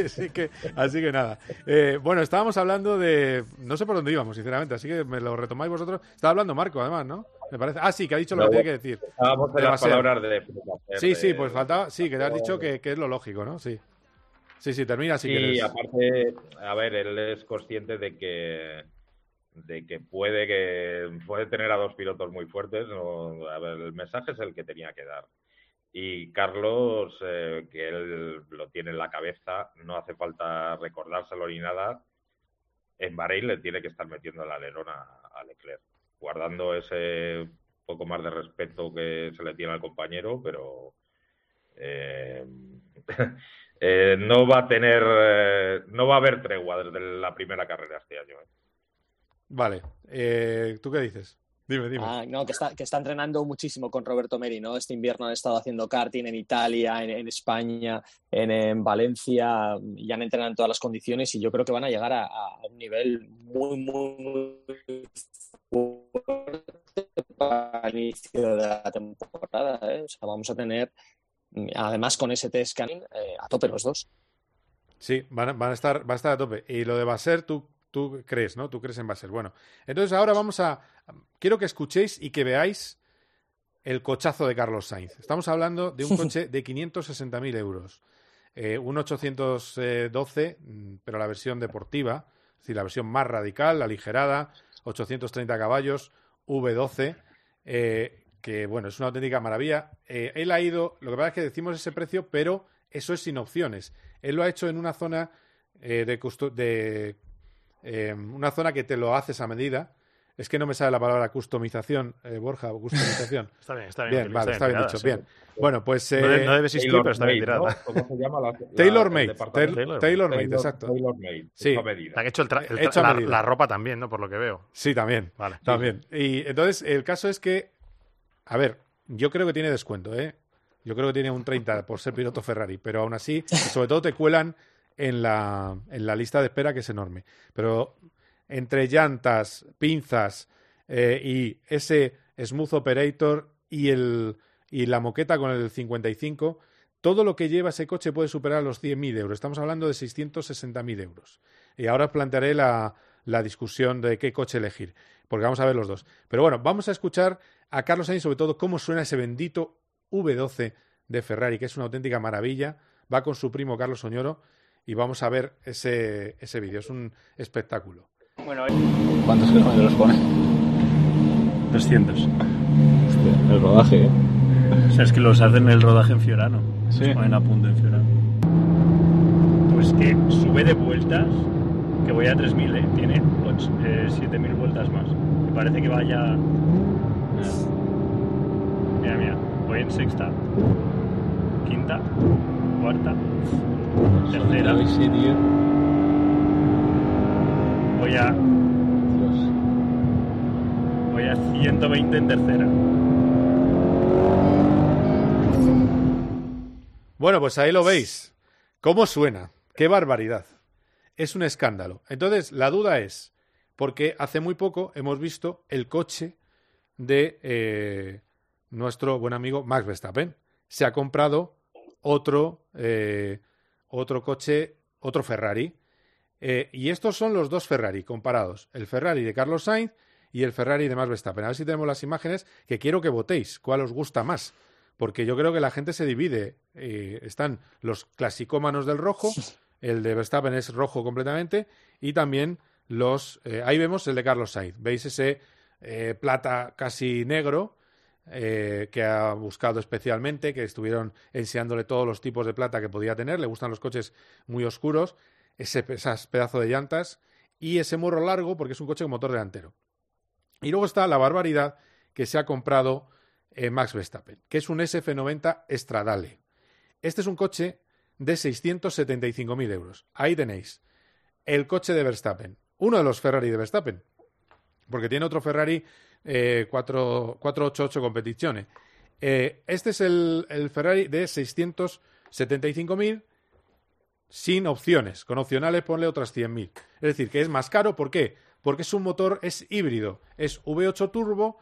así, que, así que nada. Eh, bueno, estábamos hablando de... No sé por dónde íbamos, sinceramente, así que me lo retomáis vosotros. Estaba hablando Marco, además, ¿no? Me parece. Ah, sí, que ha dicho lo que tiene que decir. Estábamos en las palabras de... Sí, sí, pues faltaba... Sí, que te has dicho que, que es lo lógico, ¿no? Sí. Sí, sí, termina si sí, quieres. Y aparte, a ver, él es consciente de que de que puede que puede tener a dos pilotos muy fuertes. O, a ver, el mensaje es el que tenía que dar. Y Carlos, eh, que él lo tiene en la cabeza, no hace falta recordárselo ni nada. En Bahrein le tiene que estar metiendo el alerón a, Leclerc, guardando ese poco más de respeto que se le tiene al compañero, pero eh, eh, no va a tener, eh, no va a haber tregua desde la primera carrera este año. Vale. ¿Tú qué dices? Dime, dime. Ah, no, que está, que está entrenando muchísimo con Roberto Meri, ¿no? Este invierno han estado haciendo karting en Italia, en, en España, en, en Valencia, y han entrenado en todas las condiciones y yo creo que van a llegar a, a un nivel muy, muy, muy fuerte para el inicio de la temporada, ¿eh? O sea, vamos a tener, además con ese test scanning, eh, a tope los dos. Sí, van a, van a estar, va a estar a tope. Y lo de Baser, tú, tú crees, ¿no? Tú crees en Baser. Bueno, entonces ahora vamos a. Quiero que escuchéis y que veáis el cochazo de Carlos Sainz. Estamos hablando de un coche de 560.000 euros. Eh, un 812, mm, pero la versión deportiva, es decir, la versión más radical, aligerada, 830 caballos, V12, eh, que bueno, es una auténtica maravilla. Eh, él ha ido, lo que pasa es que decimos ese precio, pero eso es sin opciones. Él lo ha hecho en una zona eh, de, de eh, una zona que te lo haces a medida. Es que no me sale la palabra customización, eh, Borja, customización. Está bien, está bien, Bien, vale, está está bien dicho, sí. bien. Bueno, pues... No de- eh, no debe existir, pero está bien tirada. ¿Cómo se llama la, la- Tailor el made, tailor made, exacto. Tailor made, Sí. hecho a medida. Te han hecho el tra- el tra- Hecho la, la ropa también, ¿no? Por lo que veo. Sí, también. Vale. También. Y entonces, el caso es que, a ver, yo creo que tiene descuento, ¿eh? Yo creo que tiene un 30 por ser piloto Ferrari, pero aún así, sobre todo te cuelan en la, en la lista de espera que es enorme. Pero entre llantas, pinzas eh, y ese Smooth Operator y, el, y la moqueta con el 55, todo lo que lleva ese coche puede superar los 100.000 euros. Estamos hablando de 660.000 euros. Y ahora os plantearé la, la discusión de qué coche elegir, porque vamos a ver los dos. Pero bueno, vamos a escuchar a Carlos Sainz, sobre todo, cómo suena ese bendito V12 de Ferrari, que es una auténtica maravilla. Va con su primo Carlos Oñoro y vamos a ver ese, ese vídeo. Es un espectáculo. ¿Cuántos kilómetros pone? 200. el rodaje, ¿eh? O sea, es que los hacen el rodaje en Fiorano. Sí. Los ponen a punto en Fiorano. Pues que sube de vueltas, que voy a 3000, ¿eh? Tiene och- eh, 7000 vueltas más. Me parece que vaya. Mira, mira. Voy en sexta, quinta, cuarta, tercera. Voy a. Voy a 120 en tercera. Bueno, pues ahí lo veis. ¿Cómo suena? ¡Qué barbaridad! Es un escándalo. Entonces, la duda es, porque hace muy poco hemos visto el coche de eh, nuestro buen amigo Max Verstappen. Se ha comprado otro, eh, otro coche, otro Ferrari. Eh, y estos son los dos Ferrari comparados. El Ferrari de Carlos Sainz y el Ferrari de Max Verstappen. A ver si tenemos las imágenes que quiero que votéis. ¿Cuál os gusta más? Porque yo creo que la gente se divide. Eh, están los clasicómanos del rojo, el de Verstappen es rojo completamente, y también los... eh, ahí vemos el de Carlos Sainz. ¿Veis ese plata casi negro eh, que ha buscado especialmente, que estuvieron enseñándole todos los tipos de plata que podía tener? Le gustan los coches muy oscuros, ese esas pedazo de llantas y ese morro largo porque es un coche con motor delantero. Y luego está la barbaridad que se ha comprado eh, Max Verstappen, que es un SF90 Stradale. Este es un coche de 675.000 euros. Ahí tenéis el coche de Verstappen, uno de los Ferrari de Verstappen, porque tiene otro Ferrari eh, 4, 488 Competizione. Eh, este es el, el Ferrari de 675.000 sin opciones. Con opcionales ponle otras 100.000. Es decir, que es más caro. ¿Por qué? Porque es un motor, es híbrido. Es V8 turbo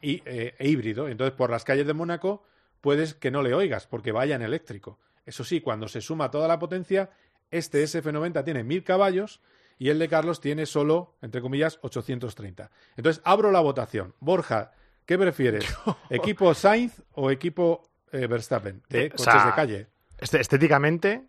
y, eh, e híbrido. Entonces, por las calles de Mónaco puedes que no le oigas porque vaya en eléctrico. Eso sí, cuando se suma toda la potencia, este SF90 tiene 1000 caballos y el de Carlos tiene solo, entre comillas, 830. Entonces, abro la votación. Borja, ¿qué prefieres? ¿Equipo Sainz o equipo eh, Verstappen? De O coches sea, de calle. este- estéticamente,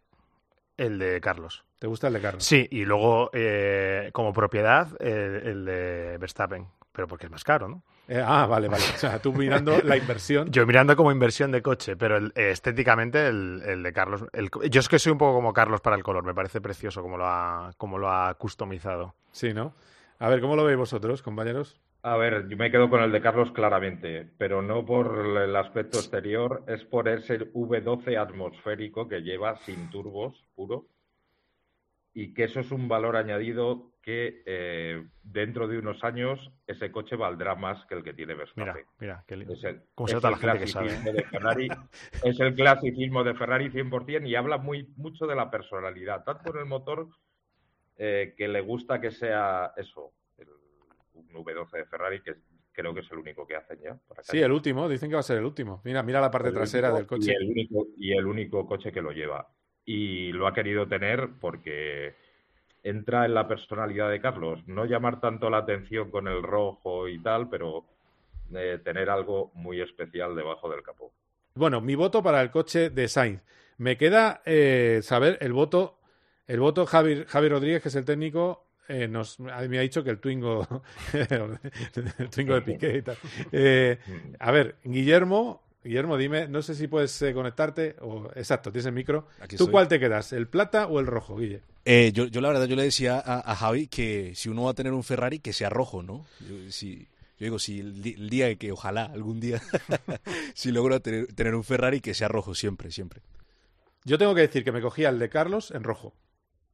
el de Carlos. ¿Te gusta el de Carlos? Sí, y luego, eh, como propiedad, eh, el de Verstappen. Pero porque es más caro, ¿no? Eh, ah, vale, vale. O sea, tú mirando la inversión. Yo mirando como inversión de coche, pero el- eh, estéticamente el, el de Carlos. el- yo es que soy un poco como Carlos para el color, me parece precioso como lo ha, como lo ha customizado. Sí, ¿no? A ver, ¿cómo lo veis vosotros, compañeros? A ver, yo me quedo con el de Carlos claramente, pero no por el aspecto exterior, es por ese V12 atmosférico que lleva sin turbos puro. Y que eso es un valor añadido que eh, dentro de unos años ese coche valdrá más que el que tiene Verstappen. Mira, mira, qué li- Es el, cómo es el la gente que sabe. clasicismo de Ferrari, es el clasicismo de Ferrari 100% y habla muy mucho de la personalidad, tanto en el motor eh, que le gusta que sea eso, el, un V12 de Ferrari, que creo que es el único que hacen ya. Sí, el último, dicen que va a ser el último. Mira, mira la parte El trasera único- del coche. Y el, único, y el único coche que lo lleva. Y lo ha querido tener porque entra en la personalidad de Carlos. No llamar tanto la atención con el rojo y tal, pero eh, tener algo muy especial debajo del capó. Bueno, mi voto para el coche de Sainz. Me queda eh, saber el voto. El voto Javi, Javi Rodríguez, que es el técnico, eh, nos, me ha dicho que el Twingo, el Twingo de Piqué y tal. Eh, a ver, Guillermo, Guillermo, dime, no sé si puedes eh, conectarte. O, exacto, tienes el micro. Aquí ¿Tú cuál te quedas, el plata o el rojo, Guille? Eh, yo, yo la verdad, yo le decía a, a Javi que si uno va a tener un Ferrari, que sea rojo, ¿no? Yo, si, yo digo, si el, el día que ojalá algún día, si logro tener, tener un Ferrari, que sea rojo siempre, siempre. Yo tengo que decir que me cogía el de Carlos en rojo.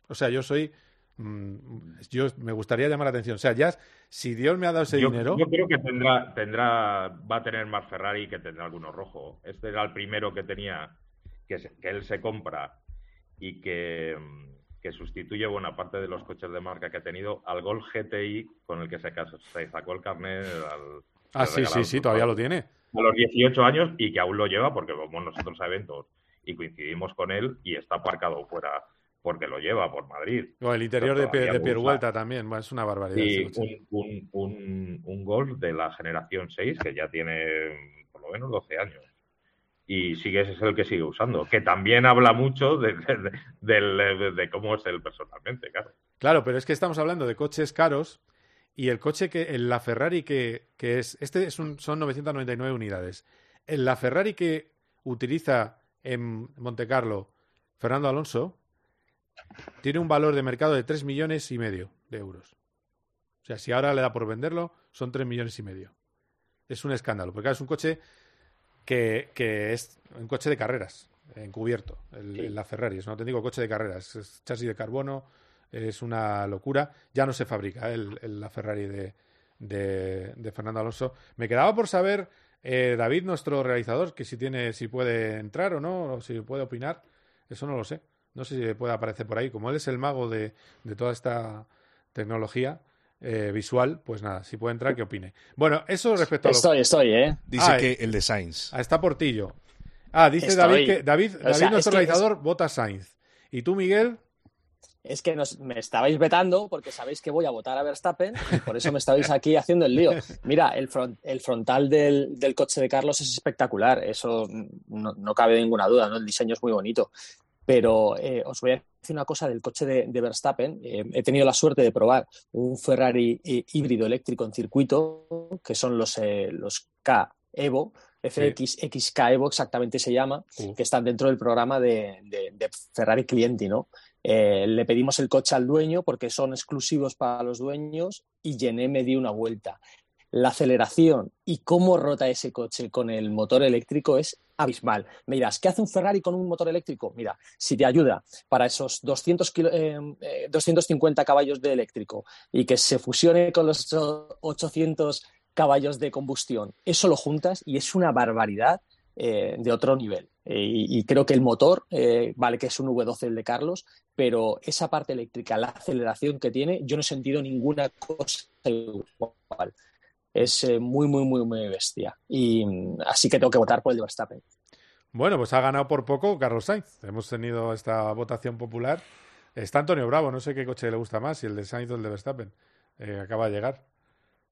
O sea, yo soy. Mm, yo me gustaría llamar la atención. O sea, ya, si Dios me ha dado ese Yo, dinero. yo creo que tendrá, tendrá, va a tener más Ferrari que tendrá alguno rojo. Este era el primero que tenía, que, se- que él se compra y que, mm, que sustituye buena parte de los coches de marca que ha tenido al Gol GTI con el que se, casó- se sacó el carnet al, Ah, sí, sí, sí, todavía lo tiene. A los 18 años y que aún lo lleva porque vamos nosotros a eventos y coincidimos con él y está aparcado fuera porque lo lleva por Madrid. O el interior de, de. Vuelta también. Es una barbaridad. Sí, un, un, un, un Golf de la generación 6 que ya tiene por lo menos 12 años. Y sigue, ese es el que sigue usando, que también habla mucho de, de- de- del- de- de cómo es él personalmente, claro. Claro, pero es que estamos hablando de coches caros y el coche que, en la Ferrari que, que es, este es un, son 999 unidades. En la Ferrari que utiliza en Monte Carlo Fernando Alonso tiene un valor de mercado de 3 millones y medio de euros. O sea, si ahora le da por venderlo, son 3 millones y medio. Es un escándalo, porque claro, es un coche que, que es un coche de carreras, encubierto, el, la Ferrari. Es un auténtico coche de carreras. Es chasis de carbono, es una locura. Ya no se fabrica ¿eh? el, el- la Ferrari de, de, de Fernando Alonso. Me quedaba por saber, eh, David, nuestro realizador, que si tiene, si puede entrar o no, o si puede opinar. Eso no lo sé. No sé si puede aparecer por ahí. Como él es el mago de, de toda esta tecnología eh, visual, pues nada, si puede entrar, que opine. Bueno, eso respecto a lo Estoy, estoy, ¿eh? Dice Ah, que el de Sainz. Ah, está Portillo. Ah, dice Estoy. David que David, O David sea, nuestro es realizador, vota Sainz. ¿Y tú, Miguel? Es que nos, me estabais vetando porque sabéis que voy a votar a Verstappen y por eso me estabais aquí haciendo el lío. Mira, el, front- el frontal del, del coche de Carlos es espectacular, eso no, no cabe ninguna duda, ¿no? El diseño es muy bonito. Pero eh, os voy a decir una cosa del coche de, de Verstappen. Eh, he tenido la suerte de probar un Ferrari eh, híbrido eléctrico en circuito, que son los, eh, los K Evo, FX, XK Evo exactamente se llama, que están dentro del programa de, de- de Ferrari Clienti, ¿no? Eh, le pedimos el coche al dueño porque son exclusivos para los dueños y Llené me dio una vuelta. La aceleración y cómo rota ese coche con el motor eléctrico es abismal. Me dirás, ¿qué hace un Ferrari con un motor eléctrico? Mira, si te ayuda para esos 200 kilo- eh, eh, 250 caballos de eléctrico y que se fusione con los ocho- 800 caballos de combustión, eso lo juntas y es una barbaridad eh, de otro nivel. Y, y creo que el motor, eh, vale que es un V12 el de Carlos, pero esa parte eléctrica, la aceleración que tiene, yo no he sentido ninguna cosa igual. Es eh, muy, muy, muy, muy bestia. Y mm, así que tengo que votar por el de Verstappen. Bueno, pues ha ganado por poco Carlos Sainz. Hemos tenido esta votación popular. Está Antonio Bravo, no sé qué coche le gusta más, si el de Sainz o el de Verstappen. Eh, acaba de llegar.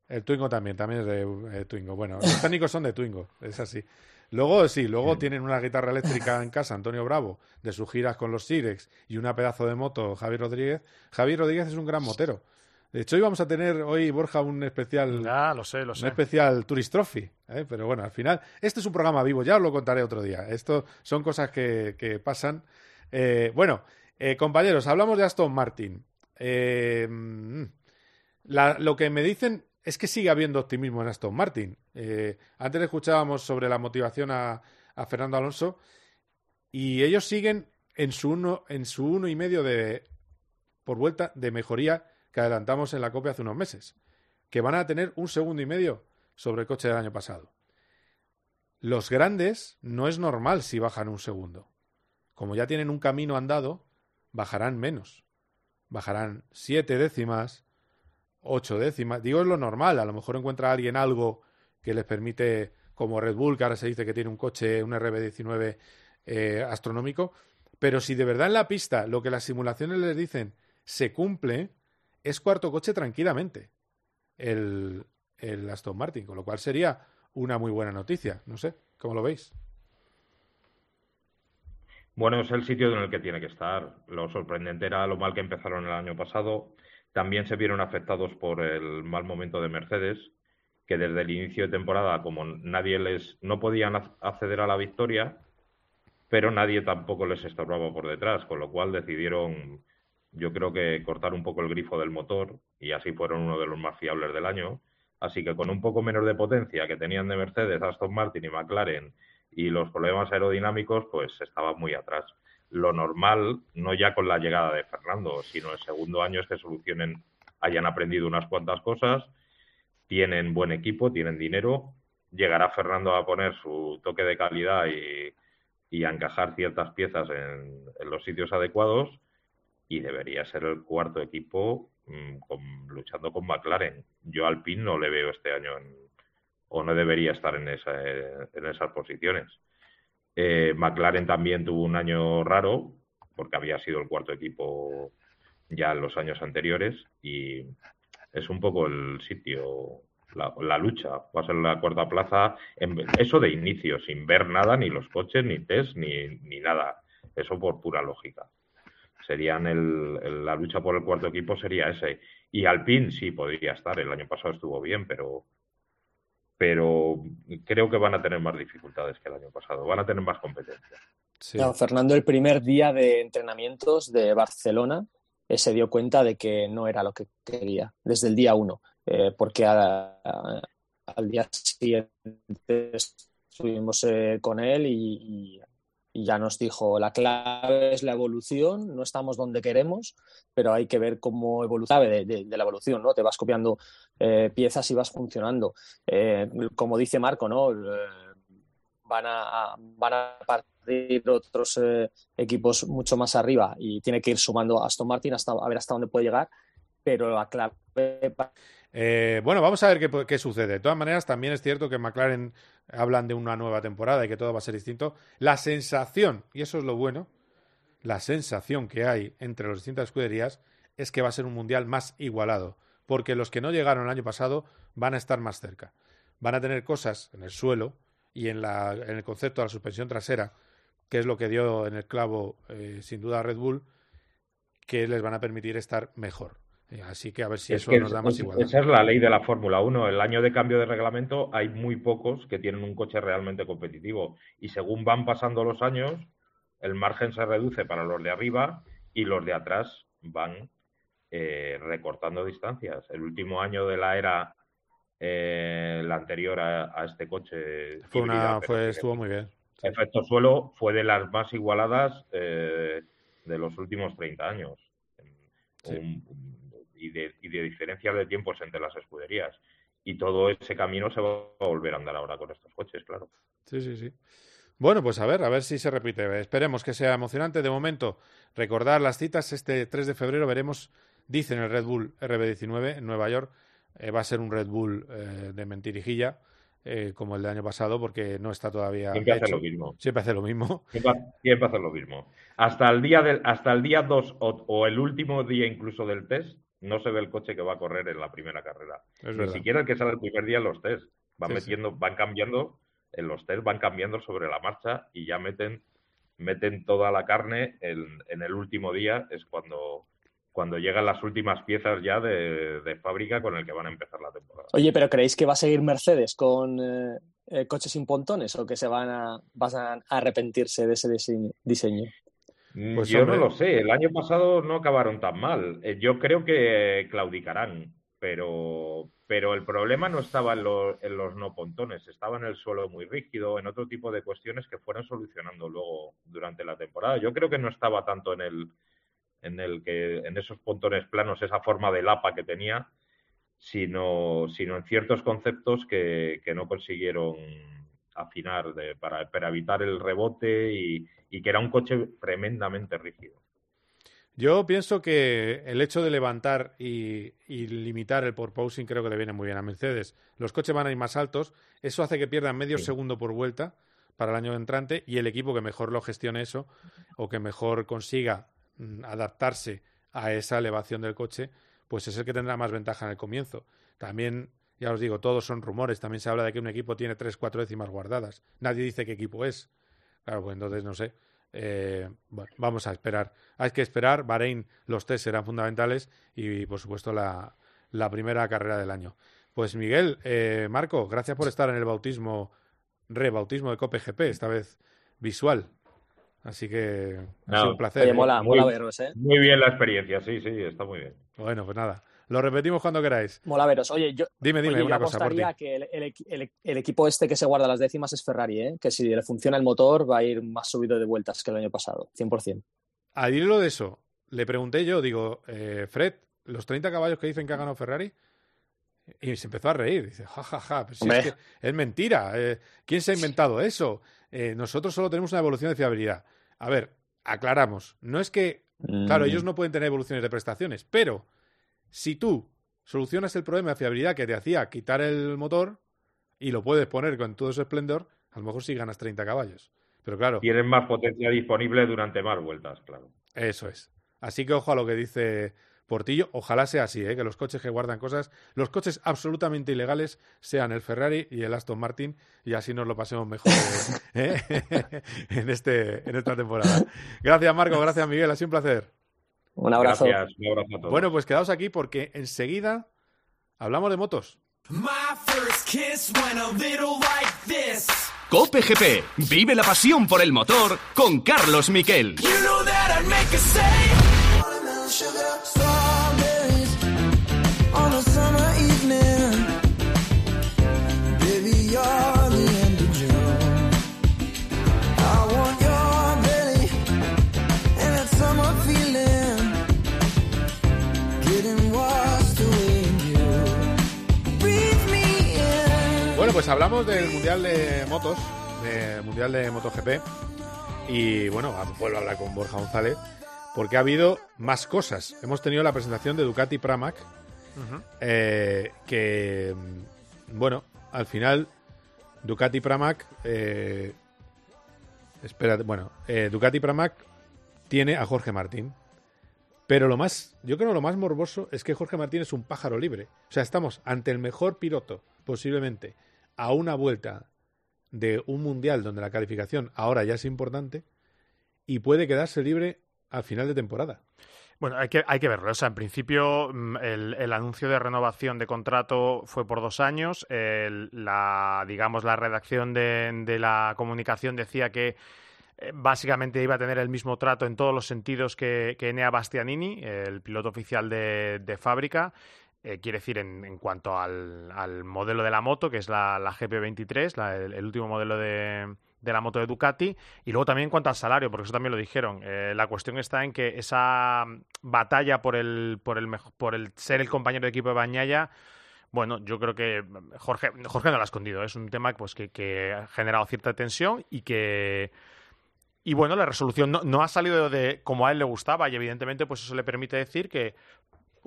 El Twingo también, también es de eh, Twingo. Bueno, los técnicos son de Twingo, es así. Luego, sí, luego tienen una guitarra eléctrica en casa, Antonio Bravo, de sus giras con los Sirex y una pedazo de moto, Javier Rodríguez. Javier Rodríguez es un gran motero. De hecho, hoy vamos a tener, hoy, Borja, un especial. Ya, lo sé, lo Un sé. especial Tourist Trophy. ¿eh? Pero bueno, al final, este es un programa vivo, ya os lo contaré otro día. Esto son cosas que, que pasan. Eh, bueno, eh, compañeros, hablamos de Aston Martin. Mm, la- lo que me dicen es que sigue habiendo optimismo en Aston Martin. Antes escuchábamos sobre la motivación a, a Fernando Alonso y ellos siguen en su uno, en su uno y medio de, por vuelta de mejoría que adelantamos en la copia hace unos meses, que van a tener un segundo y medio sobre el coche del año pasado. Los grandes no es normal si bajan un segundo. Como ya tienen un camino andado, bajarán menos. Bajarán siete décimas, ocho décimas. Digo, es lo normal. A lo mejor encuentra alguien algo que les permite, como Red Bull, que ahora se dice que tiene un coche, un RB19 eh, astronómico. Pero si de verdad en la pista lo que las simulaciones les dicen se cumple, es cuarto coche tranquilamente el, el Aston Martin, con lo cual sería una muy buena noticia. No sé, ¿cómo lo veis? Bueno, es el sitio en el que tiene que estar. Lo sorprendente era lo mal que empezaron el año pasado. También se vieron afectados por el mal momento de Mercedes, que desde el inicio de temporada, como nadie les no podían ac- acceder a la victoria, pero nadie tampoco les estorbaba por detrás, con lo cual decidieron, yo creo que cortar un poco el grifo del motor y así fueron uno de los más fiables del año. Así que con un poco menos de potencia que tenían de Mercedes, Aston Martin y McLaren y los problemas aerodinámicos, pues estaba muy atrás. Lo normal, no ya con la llegada de Fernando, sino el segundo año es que solucionen, hayan aprendido unas cuantas cosas, tienen buen equipo, tienen dinero, llegará Fernando a poner su toque de calidad y, y a encajar ciertas piezas en los sitios adecuados y debería ser el cuarto equipo mm, con- luchando con McLaren. Yo al PIN no le veo este año en- o no debería estar en, esa, en esas posiciones. Eh, McLaren también tuvo un año raro porque había sido el cuarto equipo ya en los años anteriores y es un poco el sitio, la, la lucha. Va a ser la cuarta plaza, en- eso de inicio, sin ver nada, ni los coches, ni test, ni, ni nada. Eso por pura lógica. Serían el, el- la lucha por el cuarto equipo sería ese. Y Alpine sí podría estar. El año pasado estuvo bien, pero pero creo que van a tener más dificultades que el año pasado. Van a tener más competencia. Claro, Fernando, el primer día de entrenamientos de Barcelona eh, se dio cuenta de que no era lo que quería desde el día uno, eh, porque a- a- al día siguiente estuvimos eh, con él y, y- y ya nos dijo la clave es la evolución, no estamos donde queremos, pero hay que ver cómo evoluciona de, de- la evolución, ¿no? Te vas copiando eh, piezas y vas funcionando. Eh, como dice Marco, ¿no? Eh, van a, van a partir otros eh, equipos mucho más arriba y tiene que ir sumando Aston Martin hasta a ver hasta dónde puede llegar, pero la clave Eh, bueno, vamos a ver qué, sucede. De todas maneras, también es cierto que McLaren hablan de una nueva temporada y que todo va a ser distinto. La sensación, y eso es lo bueno, la sensación que hay entre las distintas escuderías es que va a ser un mundial más igualado, porque los que no llegaron el año pasado van a estar más cerca. Van a tener cosas en el suelo y en, la, en el concepto de la suspensión trasera, que es lo que dio en el clavo eh, sin duda Red Bull, que les van a permitir estar mejor. Eh, Así que a ver si Es eso que nos da más igualdad. esa es la ley de la Fórmula 1. El año de cambio de reglamento hay muy pocos que tienen un coche realmente competitivo. Y según van pasando los años, el margen se reduce para los de arriba y los de atrás van eh, recortando distancias. El último año de la era, eh, la anterior a, a este coche, Fue una, fue, estuvo muy bien. efecto suelo, fue de las más igualadas eh, de los últimos 30 años. Un- un- y, de, y de diferencias de tiempos entre las escuderías. Y todo ese camino se va a volver a andar ahora con estos coches, claro. Sí, sí, sí. Bueno, pues a ver, a ver si se repite. Esperemos que sea emocionante. De momento, recordar las citas. Este 3 de febrero veremos, dicen el Red Bull RB19 en Nueva York. eh, va a ser un Red Bull eh, de mentirijilla, eh, como el del año pasado, porque no está todavía Siempre hace lo mismo. Siempre hace lo mismo. Siempre, siempre hace lo mismo. Hasta el día del, hasta el día 2 o, o el último día incluso del test, no se ve el coche que va a correr en la primera carrera. Es Ni verdad. siquiera el que sale el primer día en los test. Van Sí, sí. metiendo, van cambiando, en los test van cambiando sobre la marcha y ya meten, meten toda la carne en, en el último día, es cuando, cuando llegan las últimas piezas ya de, de fábrica con el que van a empezar la temporada. Oye, pero ¿creéis que va a seguir Mercedes con eh, eh, coches sin pontones o que se van a, van a arrepentirse de ese dise- diseño? Pues, Yo hombre. no lo sé, el año pasado no acabaron tan mal. Eh, Yo creo que claudicarán, pero, pero el problema no estaba en, lo- en los no pontones, estaba en el suelo muy rígido, en otro tipo de cuestiones que fueron solucionando luego durante la temporada. Yo creo que no estaba tanto en el, en el que en esos pontones planos esa forma de lapa que tenía, sino, sino en ciertos conceptos que, que no consiguieron afinar de- para, para evitar el rebote y, y que era un coche tremendamente rígido. Yo pienso que el hecho de levantar y, y limitar el porposing creo que le viene muy bien a Mercedes. Los coches van a ir más altos, eso hace que pierdan medio segundo por vuelta para el año entrante y el equipo que mejor lo gestione eso o que mejor consiga mm, adaptarse a esa elevación del coche, pues es el que tendrá más ventaja en el comienzo. También, ya os digo, todos son rumores, también se habla de que un equipo tiene tres, cuatro décimas guardadas. Nadie dice qué equipo es. Claro, pues entonces no sé. Eh, bueno, vamos a esperar. Hay que esperar. Bahrein, los test serán fundamentales y, por supuesto, la, la primera carrera del año. Pues Miguel, eh, Marco, gracias por estar en el bautismo, rebautismo de Cope GP, esta vez visual. Así que ha No, sido un placer. Oye, ¿eh? mola, Muy- mola veros, ¿eh? Muy bien la experiencia, sí, sí, está muy bien. Bueno, pues nada. Lo repetimos cuando queráis. Mola veros. Oye, yo, Dime, dime oye, una yo cosa por ti. apostaría que el, el equi- el- el equipo este que se guarda las décimas es Ferrari, ¿eh? Que si le funciona el motor va a ir más subido de vueltas que el año pasado, 100%. Al hilo de eso, le pregunté yo, digo, eh, Fred, ¿los 30 caballos que dicen que ha ganado Ferrari? Y se empezó a reír. Dice, ja, ja, ja, pero si es que es mentira. eh, ¿Quién se ha inventado eso? Eh, nosotros solo tenemos una evolución de fiabilidad. A ver, aclaramos. No es que, claro, Mm. ellos no pueden tener evoluciones de prestaciones, pero si tú solucionas el problema de fiabilidad que te hacía quitar el motor y lo puedes poner con todo su esplendor, a lo mejor sí ganas 30 caballos. Pero claro, Tienen más potencia disponible durante más vueltas, claro. eso es. Así que ojo a lo que dice Portillo. Ojalá sea así, ¿eh? que los coches que guardan cosas, los coches absolutamente ilegales sean el Ferrari y el Aston Martin y así nos lo pasemos mejor ¿eh? en, este, en esta temporada. Gracias Marco, gracias Miguel, ha sido un placer. Un abrazo. Gracias, un abrazo a todos. Bueno, pues quedaos aquí porque enseguida hablamos de motos. My first kiss went a little like this. Cope GP. Vive la pasión por el motor con Carlos Miquel. You know that I'd make a pues hablamos del Mundial de Motos, del Mundial de MotoGP. Y bueno, vuelvo a hablar con Borja González, porque ha habido más cosas. Hemos tenido la presentación de Ducati Pramac, eh, que, mm, bueno, al final, Ducati Pramac, eh, espérate, bueno, eh, Ducati Pramac tiene a Jorge Martín. Pero lo más, yo creo que lo más morboso es que Jorge Martín es un pájaro libre. O sea, estamos ante el mejor piloto, posiblemente, a una vuelta de un mundial donde la calificación ahora ya es importante y puede quedarse libre al final de temporada. Bueno, hay que, hay que verlo. O sea, en principio, mm, el, el anuncio de renovación de contrato fue por dos años. El- la, digamos, la redacción de, la comunicación decía que eh, básicamente iba a tener el mismo trato en todos los sentidos que, que Enea Bastianini, el piloto oficial de, de fábrica. Eh, quiere decir, en, cuanto al, modelo de la moto, que es la, la GP23, la- el, último modelo de, la moto de Ducati, y luego también en cuanto al salario, porque eso también lo dijeron. Eh, la cuestión está en que esa batalla por el, por el, por el ser el compañero de equipo de Bañaya. Bueno, yo creo que Jorge, Jorge no lo ha escondido. Es un tema pues, que, que ha generado cierta tensión y que, y bueno, la resolución no, no ha salido de como a él le gustaba y evidentemente pues eso le permite decir que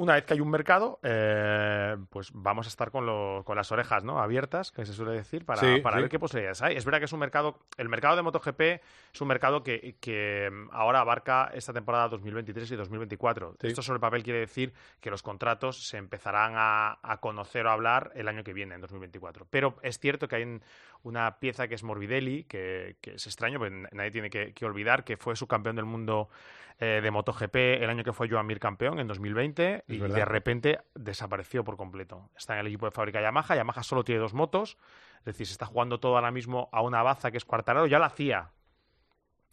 una vez que hay un mercado, eh, pues vamos a estar con, lo- con las orejas ¿no? abiertas, que se suele decir, para, Sí, para sí. ver qué posibilidades hay. Es verdad que es un mercado, el mercado de MotoGP es un mercado que, que mm, ahora abarca esta temporada 2023 y 2024. Sí. Esto sobre el papel quiere decir que los contratos se empezarán a, a conocer o a hablar el año que viene, en 2024. Pero es cierto que hay un- una pieza que es Morbidelli, que, que es extraño, porque nadie tiene que, que olvidar que fue subcampeón del mundo eh, de MotoGP el año que fue Joan Mir campeón, en 2020, y verdad. de repente desapareció por completo. Está en el equipo de fábrica Yamaha, Yamaha solo tiene dos motos, es decir, se está jugando todo ahora mismo a una baza que es Cuartararo, ya la hacía,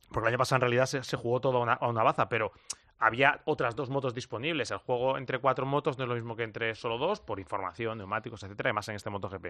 porque el año pasado en realidad se, se jugó todo a una, a una baza, pero había otras dos motos disponibles. El juego entre cuatro motos no es lo mismo que entre solo dos, por información, neumáticos, etcétera, y más en este MotoGP.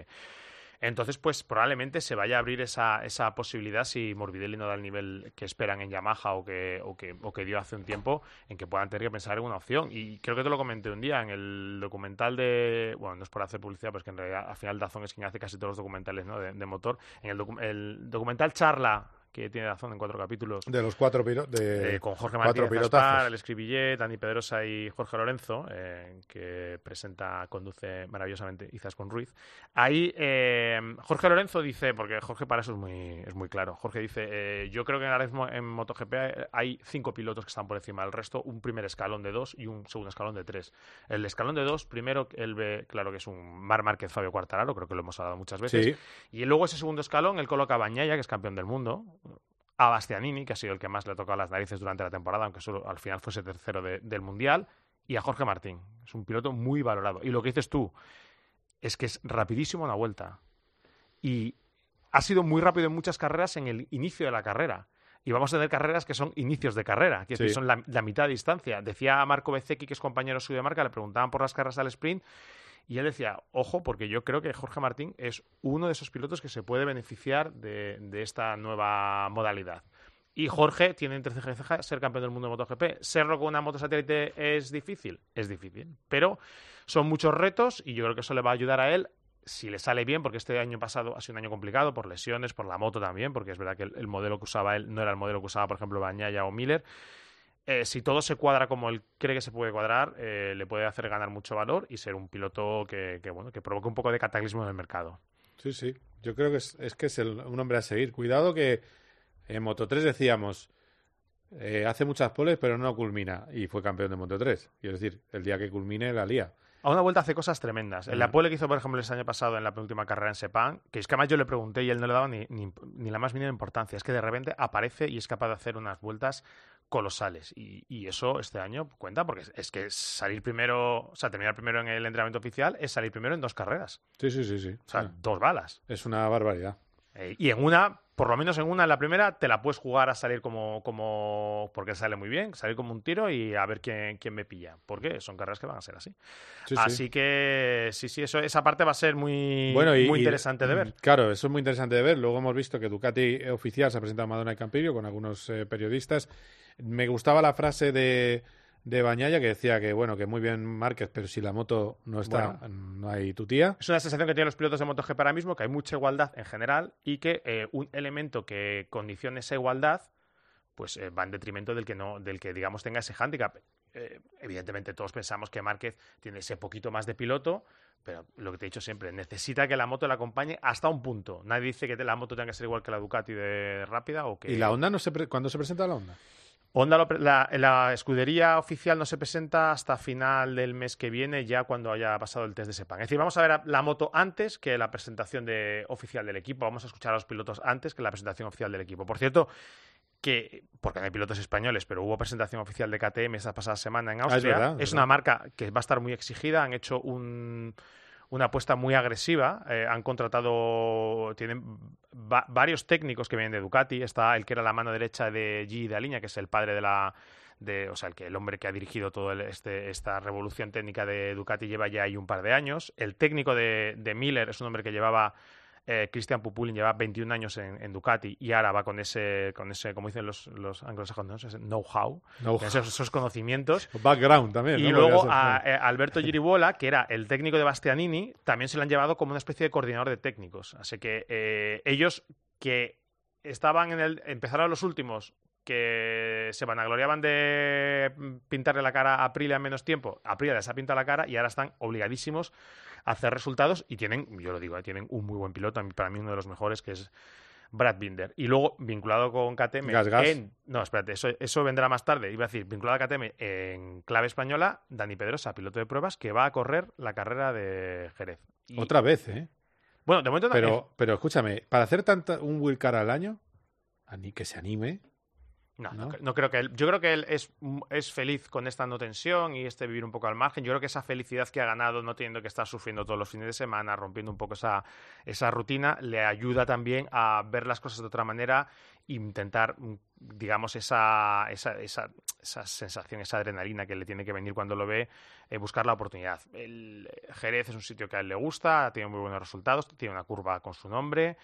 Entonces, pues probablemente se vaya a abrir esa, esa posibilidad si Morbidelli no da el nivel que esperan en Yamaha o que, o, que, o que dio hace un tiempo, en que puedan tener que pensar en una opción. Y creo que te lo comenté un día en el documental de. Bueno, no es por hacer publicidad, pero que en realidad al final Dazón es quien hace casi todos los documentales ¿no? de, de motor. En el, docu- el documental Charla que tiene Dazón en cuatro capítulos. De los cuatro pilotos. De Eh, con Jorge Martínez. Aspar, el Escribillet, Dani Pedrosa y Jorge Lorenzo, eh, que presenta, conduce maravillosamente Izas con Ruiz. Ahí eh, Jorge Lorenzo dice, porque Jorge para eso es muy, es muy claro, Jorge dice, yo creo que ahora mismo en MotoGP hay cinco pilotos que están por encima del resto, un primer escalón de dos y un segundo escalón de tres. El escalón de dos, primero, él ve, claro que es un Mar Márquez Fabio Quartararo, creo que lo hemos hablado muchas veces, Sí. y luego ese segundo escalón, él coloca a Bañaya, que es campeón del mundo, a Bastianini, que ha sido el que más le ha tocado las narices durante la temporada, aunque solo al final fuese tercero de- del Mundial, y a Jorge Martín. Es un piloto muy valorado. Y lo que dices tú es que es rapidísimo una vuelta. Y ha sido muy rápido en muchas carreras en el inicio de la carrera. Y vamos a tener carreras que son inicios de carrera, que Sí. son la, la mitad de distancia. Decía Marco Bezzecchi, que es compañero suyo de marca, le preguntaban por las carreras al sprint, y él decía, ojo, porque yo creo que Jorge Martín es uno de esos pilotos que se puede beneficiar de, de esta nueva modalidad. Y Jorge tiene entre ceja y ceja ser campeón del mundo de MotoGP. Serlo con una moto satélite es difícil, es difícil. Pero son muchos retos y yo creo que eso le va a ayudar a él si le sale bien, porque este año pasado ha sido un año complicado por lesiones, por la moto también, porque es verdad que el, el modelo que usaba él no era el modelo que usaba, por ejemplo, Bañaya o Miller. Eh, si todo se cuadra como él cree que se puede cuadrar, eh, le puede hacer ganar mucho valor y ser un piloto que, que, bueno, que provoque un poco de cataclismo en el mercado. Sí, sí. Yo creo que es, es que es el- un hombre a seguir. Cuidado que en Moto 3 decíamos, eh, hace muchas poles pero no culmina. Y fue campeón de Moto 3. Y es decir, el día que culmine la lía. A una vuelta hace cosas tremendas. En la pole que hizo, por ejemplo, el año pasado en la penúltima carrera en Sepang, que es que además yo le pregunté y él no le daba ni, ni, ni la más mínima importancia. Es que de repente aparece y es capaz de hacer unas vueltas colosales. Y, y eso este año cuenta porque es, es que salir primero, o sea, terminar primero en el entrenamiento oficial es salir primero en dos carreras. Sí, sí, sí, sí. O sea, dos balas. Es una barbaridad. Eh, y en una, por lo menos en una, en la primera, te la puedes jugar a salir como, como porque sale muy bien, salir como un tiro y a ver quién, quién me pilla. Porque son carreras que van a ser así. Sí, sí. así que sí, sí, eso, esa parte va a ser muy, Bueno, y, muy y- interesante de ver. Claro, eso es muy interesante de ver. Luego hemos visto que Ducati oficial se ha presentado en Madonna y Campirio con algunos eh, periodistas. Me gustaba la frase de, de Bañaya que decía que, bueno, que muy bien Márquez, pero si la moto no está, no hay tu tía. Es una sensación que tienen los pilotos de MotoGP ahora mismo, que hay mucha igualdad en general y que eh, un elemento que condicione esa igualdad pues eh, va en detrimento del que no del que digamos tenga ese hándicap. Eh, evidentemente todos pensamos que Márquez tiene ese poquito más de piloto, pero lo que te he dicho siempre, necesita que la moto le acompañe hasta un punto. Nadie dice que la moto tenga que ser igual que la Ducati de rápida o que ¿Y la Honda no se pre- cuándo se presenta la Honda? Honda lo la, la escudería oficial no se presenta hasta final del mes que viene, ya cuando haya pasado el test de Sepang. Es decir, vamos a ver a- la moto antes que la presentación de, oficial del equipo. Vamos a escuchar a los pilotos antes que la presentación oficial del equipo. Por cierto, que, porque no hay pilotos españoles, pero hubo presentación oficial de KTM esta pasada semana en Ah, es Austria. verdad, es una verdad. marca que va a estar muy exigida. Han hecho un, una apuesta muy agresiva. Eh, han contratado, tienen va- varios técnicos que vienen de Ducati. Está el que era la mano derecha de G. Daliña, que es el padre de la. De, o sea, el, que, el hombre que ha dirigido toda este, esta revolución técnica de Ducati lleva ya ahí un par de años. El técnico de, de Miller es un hombre que llevaba eh, Christian Pupulin lleva 21 años en, en Ducati y ahora va con ese, con ese como dicen los, los anglosajones, ese know-how, esos, esos conocimientos. Background también. Y ¿no? luego a, eh, Alberto Giribola, que era el técnico de Bastianini, también se lo han llevado como una especie de coordinador de técnicos. Así que eh, ellos que estaban en el. empezaron los últimos que se vanagloriaban de pintarle la cara a Aprilia en menos tiempo. Aprilia les ha pintado la cara y ahora están obligadísimos hacer resultados y tienen, yo lo digo, eh, tienen un muy buen piloto, para mí uno de los mejores, que es Brad Binder. Y luego, vinculado con KTM, Gas, gas. en- no, espérate, eso, eso vendrá más tarde. Iba a decir, vinculado a KTM en clave española, Dani Pedrosa, piloto de pruebas, que va a correr la carrera de Jerez. Y- Otra vez, ¿eh? Bueno, de momento no- Pero, pero escúchame, para hacer tanta, un Will Car al año, que se anime. No, no, ¿no? cre- no creo que él. Yo creo que él es, mm, es feliz con esta no tensión y este vivir un poco al margen. Yo creo que esa felicidad que ha ganado, no teniendo que estar sufriendo todos los fines de semana, rompiendo un poco esa, esa rutina, le ayuda también a ver las cosas de otra manera e intentar, mm, digamos, esa, esa, esa, esa sensación, esa adrenalina que le tiene que venir cuando lo ve, eh, buscar la oportunidad. El eh, Jerez es un sitio que a él le gusta, tiene muy buenos resultados, tiene una curva con su nombre.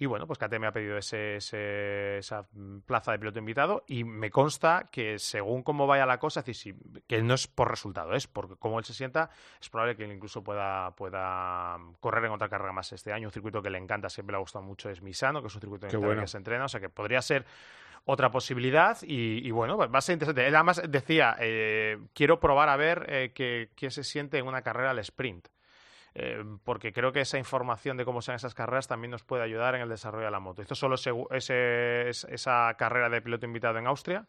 Y bueno, pues KTM ha pedido ese, ese- esa mm, plaza de piloto invitado y me consta que según cómo vaya la cosa, es decir, si- que no es por resultado, es porque cómo él se sienta, es probable que él incluso pueda, pueda correr en otra carrera más este año. Un circuito que le encanta, siempre le ha gustado mucho, es Misano, que es un circuito en el bueno. que se entrena, o sea que podría ser otra posibilidad y, y bueno, va a ser interesante. Él además decía, eh, quiero probar a ver eh, qué, qué se siente en una carrera al sprint. Eh, porque creo que esa información de cómo sean esas carreras también nos puede ayudar en el desarrollo de la moto. Esto solo ese- es- esa carrera de piloto invitado en Austria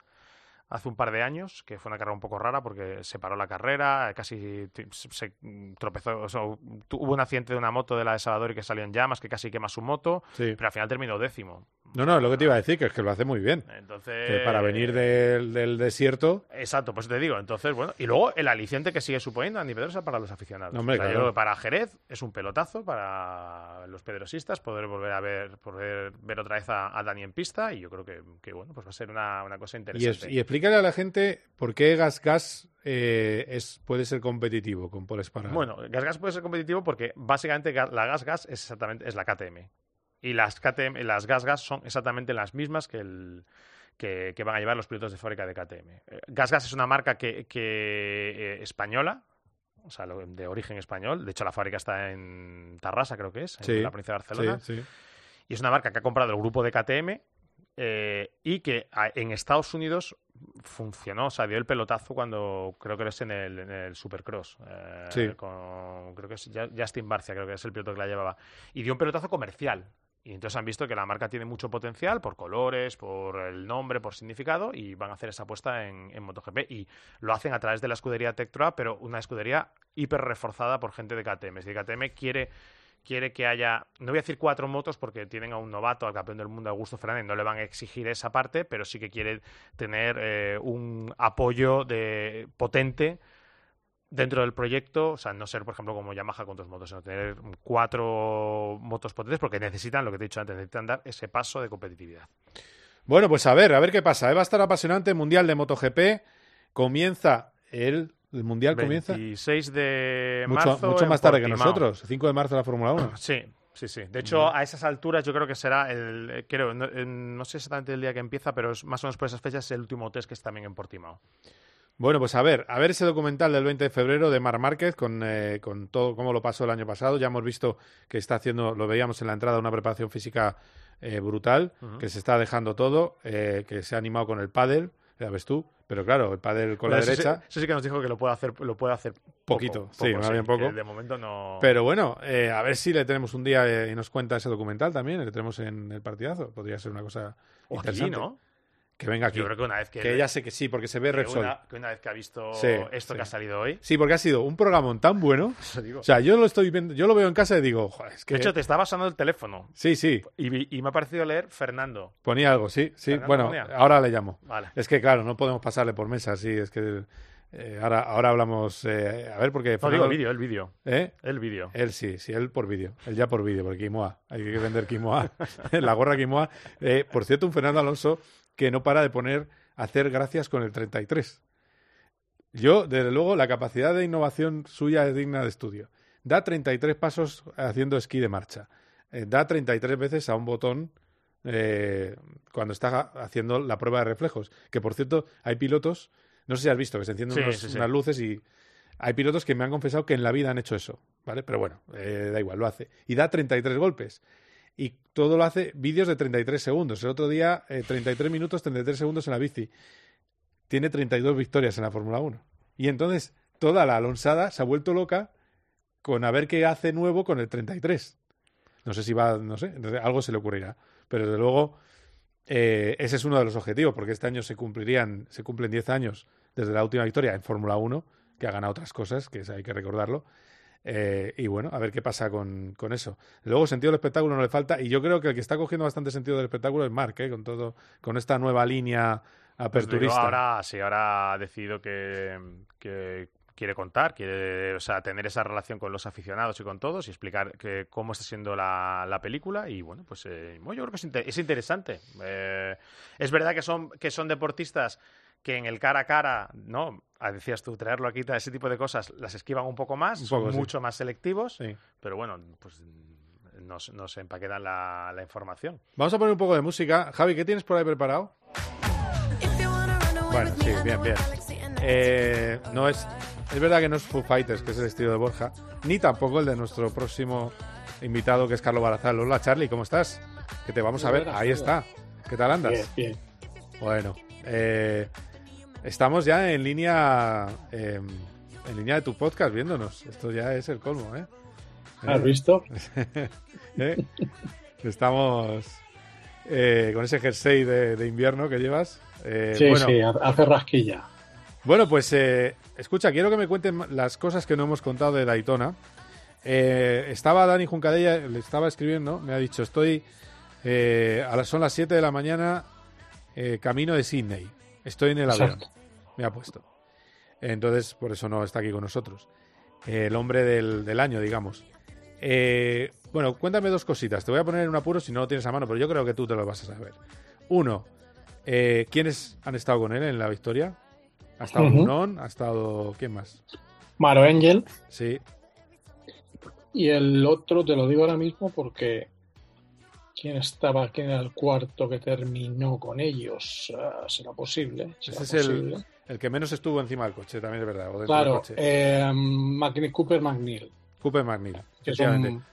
hace un par de años, que fue una carrera un poco rara porque se paró la carrera, casi se tropezó, o sea, hubo un accidente de una moto de la de Salvador y que salió en llamas, que casi quema su moto, Sí. pero al final terminó décimo. No, no, es lo que te iba a decir, que es que lo hace muy bien. Entonces, Que para venir del, del desierto, Exacto, pues te digo, entonces, bueno, y luego el aliciente que sigue suponiendo Andy Pedrosa para los aficionados. Hombre, O sea, claro. para Jerez es un pelotazo para los pedrosistas poder volver a ver, poder ver otra vez a, a Dani en pista y yo creo que, que, bueno, pues va a ser una, una cosa y, es- interesante. y explícale a la gente por qué Gas Gas eh, es, puede ser competitivo con Paul Espargaró. Bueno, Gas Gas puede ser competitivo porque básicamente la Gas Gas es exactamente es la KTM. Y las KTM, las Gas Gas son exactamente las mismas que el que, que van a llevar los pilotos de fábrica de KTM. Eh, Gas Gas es una marca que, que, eh, española, o sea, de origen español. De hecho, la fábrica está en Tarrasa, creo que es, en la provincia de Barcelona. sí, sí. Y es una marca que ha comprado el grupo de KTM eh, y que a- en Estados Unidos funcionó, o sea, dio el pelotazo cuando creo que es en el, en el Supercross. eh, Sí. con- creo que es Justin Barcia, creo que es el piloto que la llevaba. Y dio un pelotazo comercial. Y entonces han visto que la marca tiene mucho potencial por colores, por el nombre, por significado, y van a hacer esa apuesta en, en MotoGP. Y lo hacen a través de la escudería Tectroa, pero una escudería hiper reforzada por gente de KTM. Es decir, KTM quiere quiere que haya, no voy a decir cuatro motos porque tienen a un novato, al campeón del mundo, Augusto Fernández, no le van a exigir esa parte, pero sí que quiere tener eh, un apoyo de potente dentro del proyecto, o sea, no ser, por ejemplo, como Yamaha con dos motos, sino tener cuatro motos potentes porque necesitan, lo que te he dicho antes, necesitan dar ese paso de competitividad. Bueno, pues a ver, a ver qué pasa. Eh, Va a estar apasionante Mundial de MotoGP. Comienza el, el Mundial comienza 26 de marzo. mucho más tarde que nosotros. 5 de marzo la Fórmula 1. Sí, sí, sí. De hecho, a esas alturas yo creo que será el, creo, no, eh, no sé exactamente el día que empieza, pero es más o menos por esas fechas es el último test que es también en Portimao. Bueno, pues a ver, a ver ese documental del 20 de febrero de Mar Márquez con, eh, con todo cómo lo pasó el año pasado. Ya hemos visto que está haciendo, lo veíamos en la entrada, una preparación física eh, brutal, que se está dejando todo, eh, que se ha animado con el pádel, ya ves tú. Pero claro, el pádel con Pero la eso, derecha. Sí, eso sí que nos dijo que lo puede hacer, lo puede hacer poco, Poquito, sí, poco, más bien poco. de momento no. Pero bueno, eh, a ver si le tenemos un día eh, y nos cuenta ese documental también, le tenemos en el partidazo. Podría ser una cosa O aquí, interesante. ¿no? Que venga aquí. Yo creo que una vez que- ya sé que sí, porque se ve que Repsol. una, que una vez que ha visto Sí, esto sí. que ha salido hoy. Sí, porque ha sido un programón tan bueno. Digo. O sea, yo lo estoy viendo, yo lo veo en casa y digo, joder, es que. De hecho, te estaba sonando el teléfono. Sí, sí. Y, y me ha parecido leer Fernando. Ponía algo, sí, sí. Fernando Bueno, ponía. ahora le llamo. Vale. Es que claro, no podemos pasarle por mesa, sí, es que eh, ahora, ahora hablamos. eh, a ver, porque. No, digo el vídeo, el vídeo. ¿Eh? El vídeo. Él sí, sí, él por vídeo. Él ya por vídeo, porque quinoa. Hay que vender quinoa. la gorra quinoa. Eh, por cierto, un Fernando Alonso que no para de poner, hacer gracias con el 33. Yo, desde luego, la capacidad de innovación suya es digna de estudio. Da 33 pasos haciendo esquí de marcha. Eh, da 33 veces a un botón eh, cuando está haciendo la prueba de reflejos. Que, por cierto, hay pilotos, no sé si has visto, que se encienden Sí, unos- sí, sí. unas luces y hay pilotos que me han confesado que en la vida han hecho eso, ¿vale? Pero bueno, eh, da igual, lo hace. Y da 33 golpes. Y todo lo hace vídeos de 33 segundos. El otro día, eh, 33 minutos, 33 segundos en la bici. Tiene 32 victorias en la Fórmula 1. Y entonces, toda la alonsada se ha vuelto loca con a ver qué hace nuevo con el 33. No sé si va, no sé, algo se le ocurrirá. Pero desde luego, eh, ese es uno de los objetivos, porque este año se cumplirían, se cumplen 10 años desde la última victoria en Fórmula 1, que ha ganado otras cosas, que hay que recordarlo. Eh, y bueno, a ver qué pasa con, con eso. Luego, sentido del espectáculo no le falta. Y yo creo que el que está cogiendo bastante sentido del espectáculo es Mark, ¿eh? con todo, con esta nueva línea Pues aperturista. ahora sí, ahora ha decidido que, que quiere contar, quiere o sea, tener esa relación con los aficionados y con todos y explicar que, cómo está siendo la, la película. Y bueno, pues eh, yo creo que es, es interesante. Eh, es verdad que son, que son deportistas que en el cara a cara, ¿no? Ah, Decías tú, traerlo aquí, ese tipo de cosas, las esquivan un poco más, Un son sí. mucho más selectivos, Sí. pero bueno, pues nos, nos empaquetan la, la información. Vamos a poner un poco de música. Javi, ¿qué tienes por ahí preparado? Bueno, sí, bien, bien. Eh, no es, es verdad que no es Foo Fighters, que es el estilo de Borja, ni tampoco el de nuestro próximo invitado, que es Carlos Barazal. Hola, Charlie, ¿cómo estás? Que te vamos a ver. Ahí está. ¿Qué tal andas? Bien, bien. Bueno, eh, estamos ya en línea, eh, en línea de tu podcast viéndonos. Esto ya es el colmo, ¿eh? ¿Has visto? ¿Eh? Estamos eh, con ese jersey de, de invierno que llevas. Eh, sí, bueno, sí, hace rasquilla. bueno, pues eh, escucha, quiero que me cuenten las cosas que no hemos contado de Daytona. Eh, estaba Dani Juncadella, le estaba escribiendo, me ha dicho, estoy, eh, a las, son las 7 de la mañana, eh, camino de Sydney. Estoy en el avión. Exacto. Me ha puesto. Entonces, por eso no está aquí con nosotros. Eh, el hombre del, del año, digamos. Eh, bueno, cuéntame dos cositas. Te voy a poner en un apuro si no lo tienes a mano, pero yo creo que tú te lo vas a saber. Uno, eh, ¿quiénes han estado con él en la victoria? Ha estado Ujú. Munón, ha estado. ¿Quién más? Maro Angel. Sí. Y el otro te lo digo ahora mismo porque. ¿Quién estaba? ¿Quién era el cuarto que terminó con ellos? Ah, ¿Será posible? ¿Será Ese es el, posible? el que menos estuvo encima del coche, también es verdad. o Claro, del coche. eh, Cooper McNeil. Cooper McNeil. que efectivamente.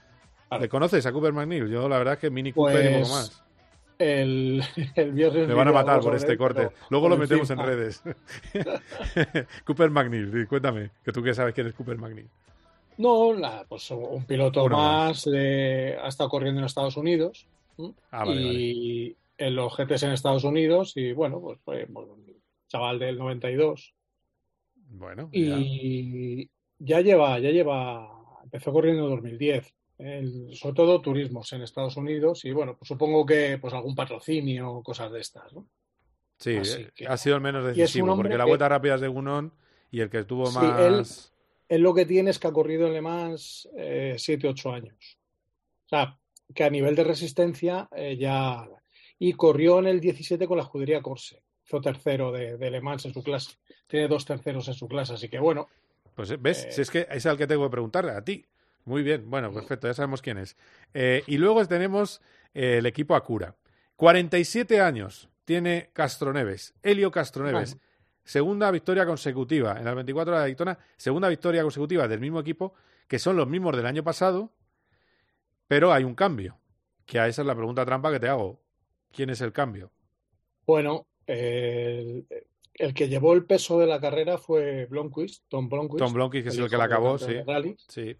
¿Le conoces a Cooper McNeil? Yo, la verdad, es que Mini Cooper y poco Pues, más. El, el viernes Me van a matar por este él, corte. Luego lo metemos en redes. Cooper McNeil, cuéntame, que tú que sabes quién es Cooper McNeil. No, pues un piloto Uno más, de- ha estado corriendo en Estados Unidos. Ah, vale, y en los GTs en Estados Unidos y bueno, pues fue pues, un chaval del 92 Bueno, y ya lleva, ya lleva, empezó corriendo en 2010, el- sobre todo turismos en Estados Unidos y bueno, pues supongo que pues algún patrocinio, cosas de estas, ¿no? Sí, eh, que- ha sido el menos decisivo, porque la vuelta rápida es de Gunón y el que tuvo Sí, más... él, él lo que tiene es que ha corrido en Le Mans 7, 8 años. O sea, que a nivel de resistencia eh, ya... Y corrió en el 17 con la escudería Corse. Hizo tercero de, de Le Mans en su clase. Tiene dos terceros en su clase, así que bueno. Pues eh, ves, Eh, si es que es al que tengo que preguntarle, a ti. Muy bien, bueno, perfecto, ya sabemos quién es. Eh, y luego tenemos el equipo Acura. 47 años tiene Castroneves, Helio Castroneves. Bueno. Segunda victoria consecutiva en las 24 de la Daytona, segunda victoria consecutiva del mismo equipo, que son los mismos del año pasado, pero hay un cambio. Que a esa es la pregunta trampa que te hago. ¿Quién es el cambio? Bueno, el, el que llevó el peso de la carrera fue Blomqvist, Tom Blomqvist. Tom Blomqvist, que es el que la acabó, sí. Sí.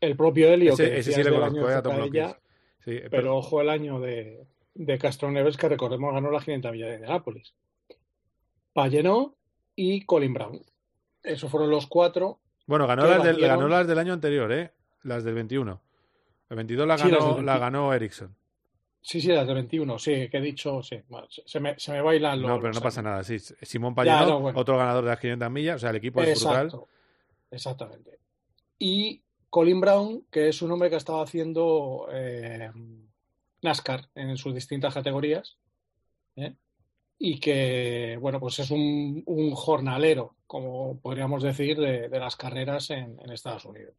El propio Helio, Ese, que ese sí decías le del conozco, año a de Tom Zapatella, Blomqvist. Sí, Pero ojo el año de, de Castroneves, que recordemos ganó la 500 millas de Indianápolis. Pallenó y Colin Brown. Esos fueron los cuatro. Bueno, ganó las, del, ganó las del año anterior, ¿eh? Las del 21. El 22 la ganó, la 20. ganó Ericsson. Sí, sí, las de 21, sí, que he dicho, sí. Bueno, se, me, se me bailan los. No, pero no pasa nada. Sí, Simón Ya, Pallenó, no, bueno. otro ganador de las 500 millas. O sea, el equipo es brutal. Exactamente. Y Colin Brown, que es un hombre que ha estado haciendo eh, NASCAR en sus distintas categorías, ¿eh? y que, bueno, pues es un, un jornalero, como podríamos decir, de, de las carreras en, en Estados Unidos.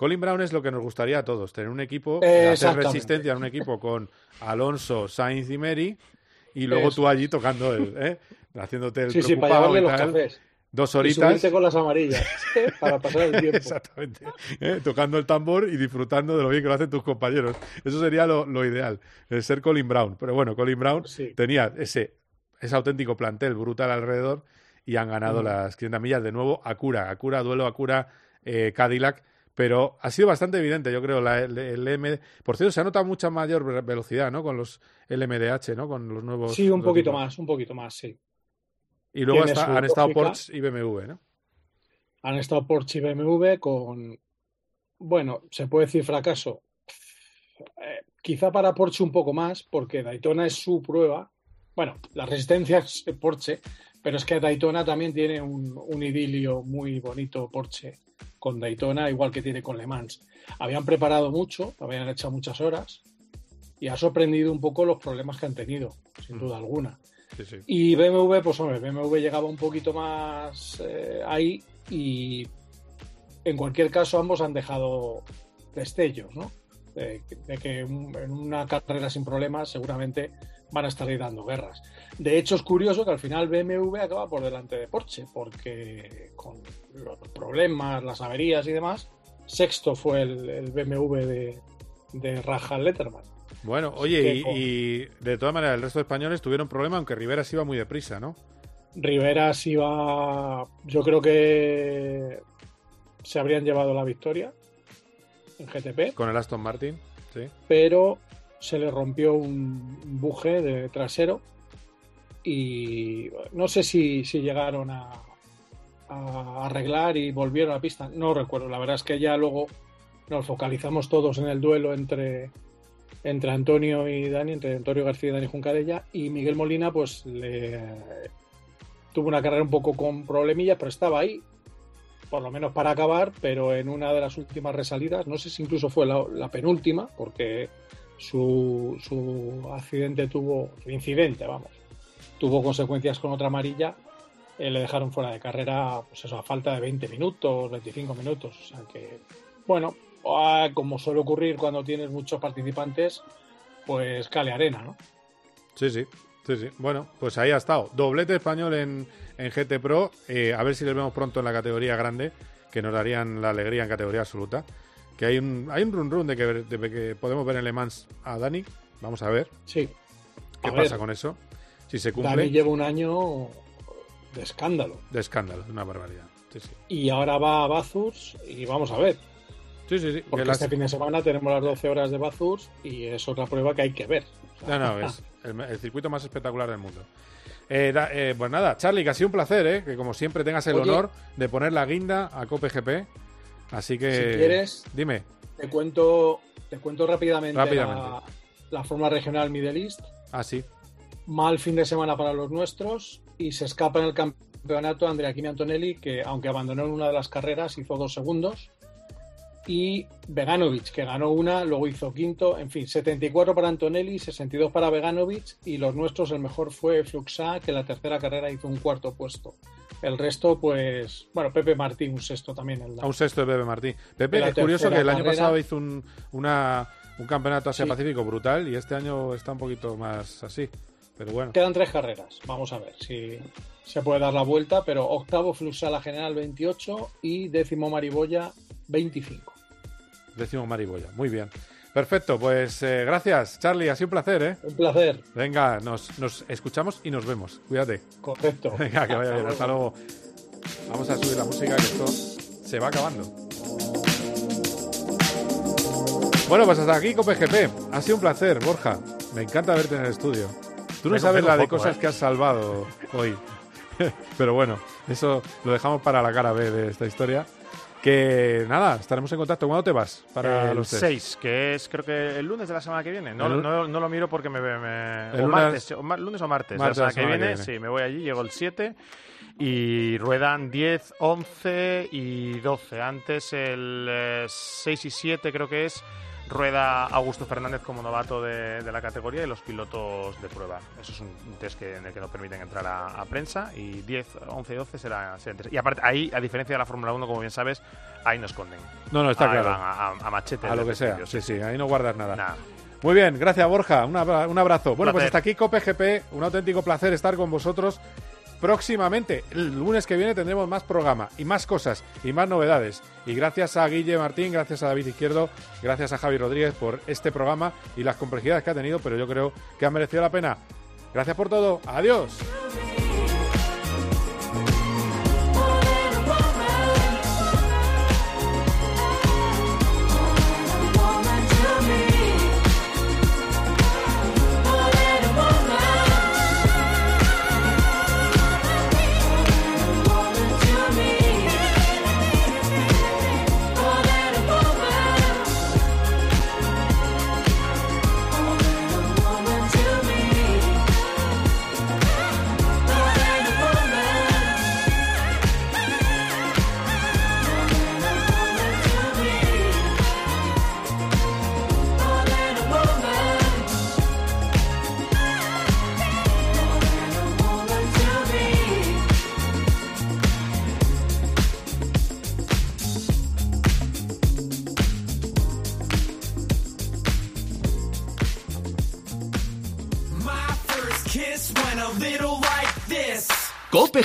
Colin Brown es lo que nos gustaría a todos, tener un equipo, eh, hacer resistencia en un equipo con Alonso, Sainz y Mary, y luego Eso tú allí tocando el, ¿eh? haciéndote el Sí, sí, para preocupado llevarle y los tal. cafés. Dos Y horitas. subirte con las amarillas, ¿eh? para pasar el tiempo. Exactamente. ¿eh? Tocando el tambor y disfrutando de lo bien que lo hacen tus compañeros. Eso sería lo, lo ideal, el ser Colin Brown. Pero bueno, Colin Brown tenía ese, ese auténtico plantel brutal alrededor y han ganado Mm. las 500 millas de nuevo. Acura, Acura, duelo Acura, eh, Cadillac. Pero ha sido bastante evidente, yo creo, la, el. Por cierto, se ha notado mucha mayor ve- velocidad, ¿no? Con los LMDH, ¿no? Con los nuevos. Sí, un poquito más, un poquito más, sí. Y luego hasta- han estado. Porsche y BMW, ¿no? Han estado Porsche y BMW con, bueno, se puede decir fracaso. Eh, quizá para Porsche un poco más, porque Daytona es su prueba. Bueno, la resistencia es Porsche, pero es que Daytona también tiene un, un idilio muy bonito Porsche con Daytona, igual que tiene con Le Mans. Habían preparado mucho, habían echado muchas horas y ha sorprendido un poco los problemas que han tenido, sin duda alguna. Sí, sí. Y BMW, pues hombre, BMW llegaba un poquito más eh, ahí y en cualquier caso ambos han dejado destellos, ¿no? De, de que en una carrera sin problemas seguramente van a estar ahí dando guerras. De hecho es curioso que al final BMW acaba por delante de Porsche, porque con los problemas, las averías y demás, sexto fue el, el BMW de, de Raja Letterman. Bueno, oye, y, con- y de todas maneras, el resto de españoles tuvieron problema, aunque Rivera se iba muy deprisa, ¿no? Rivera sí va. Yo creo que se habrían llevado la victoria en GTP, Con el Aston Martin, sí. pero se le rompió un buje de trasero y no sé si, si llegaron a, a arreglar y volvieron a la pista. No recuerdo. La verdad es que ya luego nos focalizamos todos en el duelo entre, entre Antonio y Dani, entre Antonio García y Dani Juncadella, y Miguel Molina, pues le tuvo una carrera un poco con problemillas, pero estaba ahí, por lo menos para acabar, pero en una de las últimas resalidas, no sé si incluso fue la penúltima, porque su, su accidente tuvo, su incidente, vamos, tuvo consecuencias con otra amarilla, eh, le dejaron fuera de carrera, pues eso, a falta de 20 minutos, 25 minutos, o sea que, bueno, ah, como suele ocurrir cuando tienes muchos participantes, pues cale arena, ¿no? Sí, sí. Sí, sí. Bueno, pues ahí ha estado. Doblete español en, en GT Pro. Eh, a ver si les vemos pronto en la categoría grande, que nos darían la alegría en categoría absoluta. Que hay un, hay un run run de que, de que podemos ver en Le Mans a Dani. Vamos a ver Sí. qué A pasa ver, con eso. Si se cumple, Dani lleva un año de escándalo. de escándalo, una barbaridad. Sí, sí. Y ahora va a Bathurst y vamos a ver. Sí, sí, sí. Porque que las- este fin de semana tenemos las 12 horas de Bathurst y es otra prueba que hay que ver. No, no, es el, el circuito más espectacular del mundo. Eh, da- eh, pues nada, Charlie, que ha sido un placer, ¿eh? que como siempre tengas el Oye. honor de poner la guinda a Cope GP. Así que. Si quieres- Dime. Te cuento, te cuento rápidamente, Rápidamente. La, la forma regional Middle East. Ah, sí. Mal fin de semana para los nuestros y se escapa en el campeonato Andrea Kimi Antonelli, que aunque abandonó en una de las carreras, hizo dos segundos. Y Veganovic, que ganó una, luego hizo quinto. En fin, 74 para Antonelli, 62 para Veganovic. Y los nuestros, el mejor fue Fluxa, que en la tercera carrera hizo un cuarto puesto. El resto, pues, bueno, Pepe Martín, un sexto también. En la, A un sexto de Pepe Martín. Pepe, es curioso que el año pasado hizo un, una, un campeonato Sí. Asia-Pacífico brutal y este año está un poquito más así. Pero bueno. Quedan tres carreras. Vamos a ver si se puede dar la vuelta, pero octavo Fluxala General 28 y décimo Mariboya 25. Décimo Mariboya. Muy bien. Perfecto, pues eh, gracias, Charlie. Ha sido un placer, ¿eh? Un placer. Venga, nos, nos escuchamos y nos vemos. Cuídate. Correcto. Venga, que vaya bien. Hasta luego. Vamos a subir la música, que esto se va acabando. Bueno, pues hasta aquí Cope GP. Ha sido un placer, Borja. Me encanta verte en el estudio. Tú no sabes la de poco, cosas ¿eh? que has salvado hoy. Pero bueno, eso lo dejamos para la cara B de esta historia. Que nada, estaremos en contacto. ¿Cuándo te vas? Para el los test? 6, que es creo que el lunes de la semana que viene. No, no, no lo miro porque me... me- El o lunes- martes, o ma- lunes o martes, martes de la semana que viene. viene. Sí, me voy allí, llego el 7 y ruedan 10, 11 y 12. Antes el eh, 6 y 7 creo que es rueda Augusto Fernández como novato de, de la categoría y los pilotos de prueba. Eso es un, un test que, en el que nos permiten entrar a, a prensa y 10, 11 y 12 será, será. Y aparte, ahí, a diferencia de la Fórmula 1, como bien sabes, ahí no esconden. No, no, está Ahí claro. a, a- a machete. A lo que sea. Sí, sí, ahí no guardas nada. Nada. Muy bien, gracias Borja. Un abra- un abrazo. Bueno, pues hasta aquí Cope GP. Un auténtico placer estar con vosotros. Próximamente, el lunes que viene, tendremos más programa y más cosas y más novedades. Y gracias a Guille Martín, gracias a David Izquierdo, gracias a Javi Rodríguez por este programa y las complejidades que ha tenido, pero yo creo que ha merecido la pena. Gracias por todo. Adiós.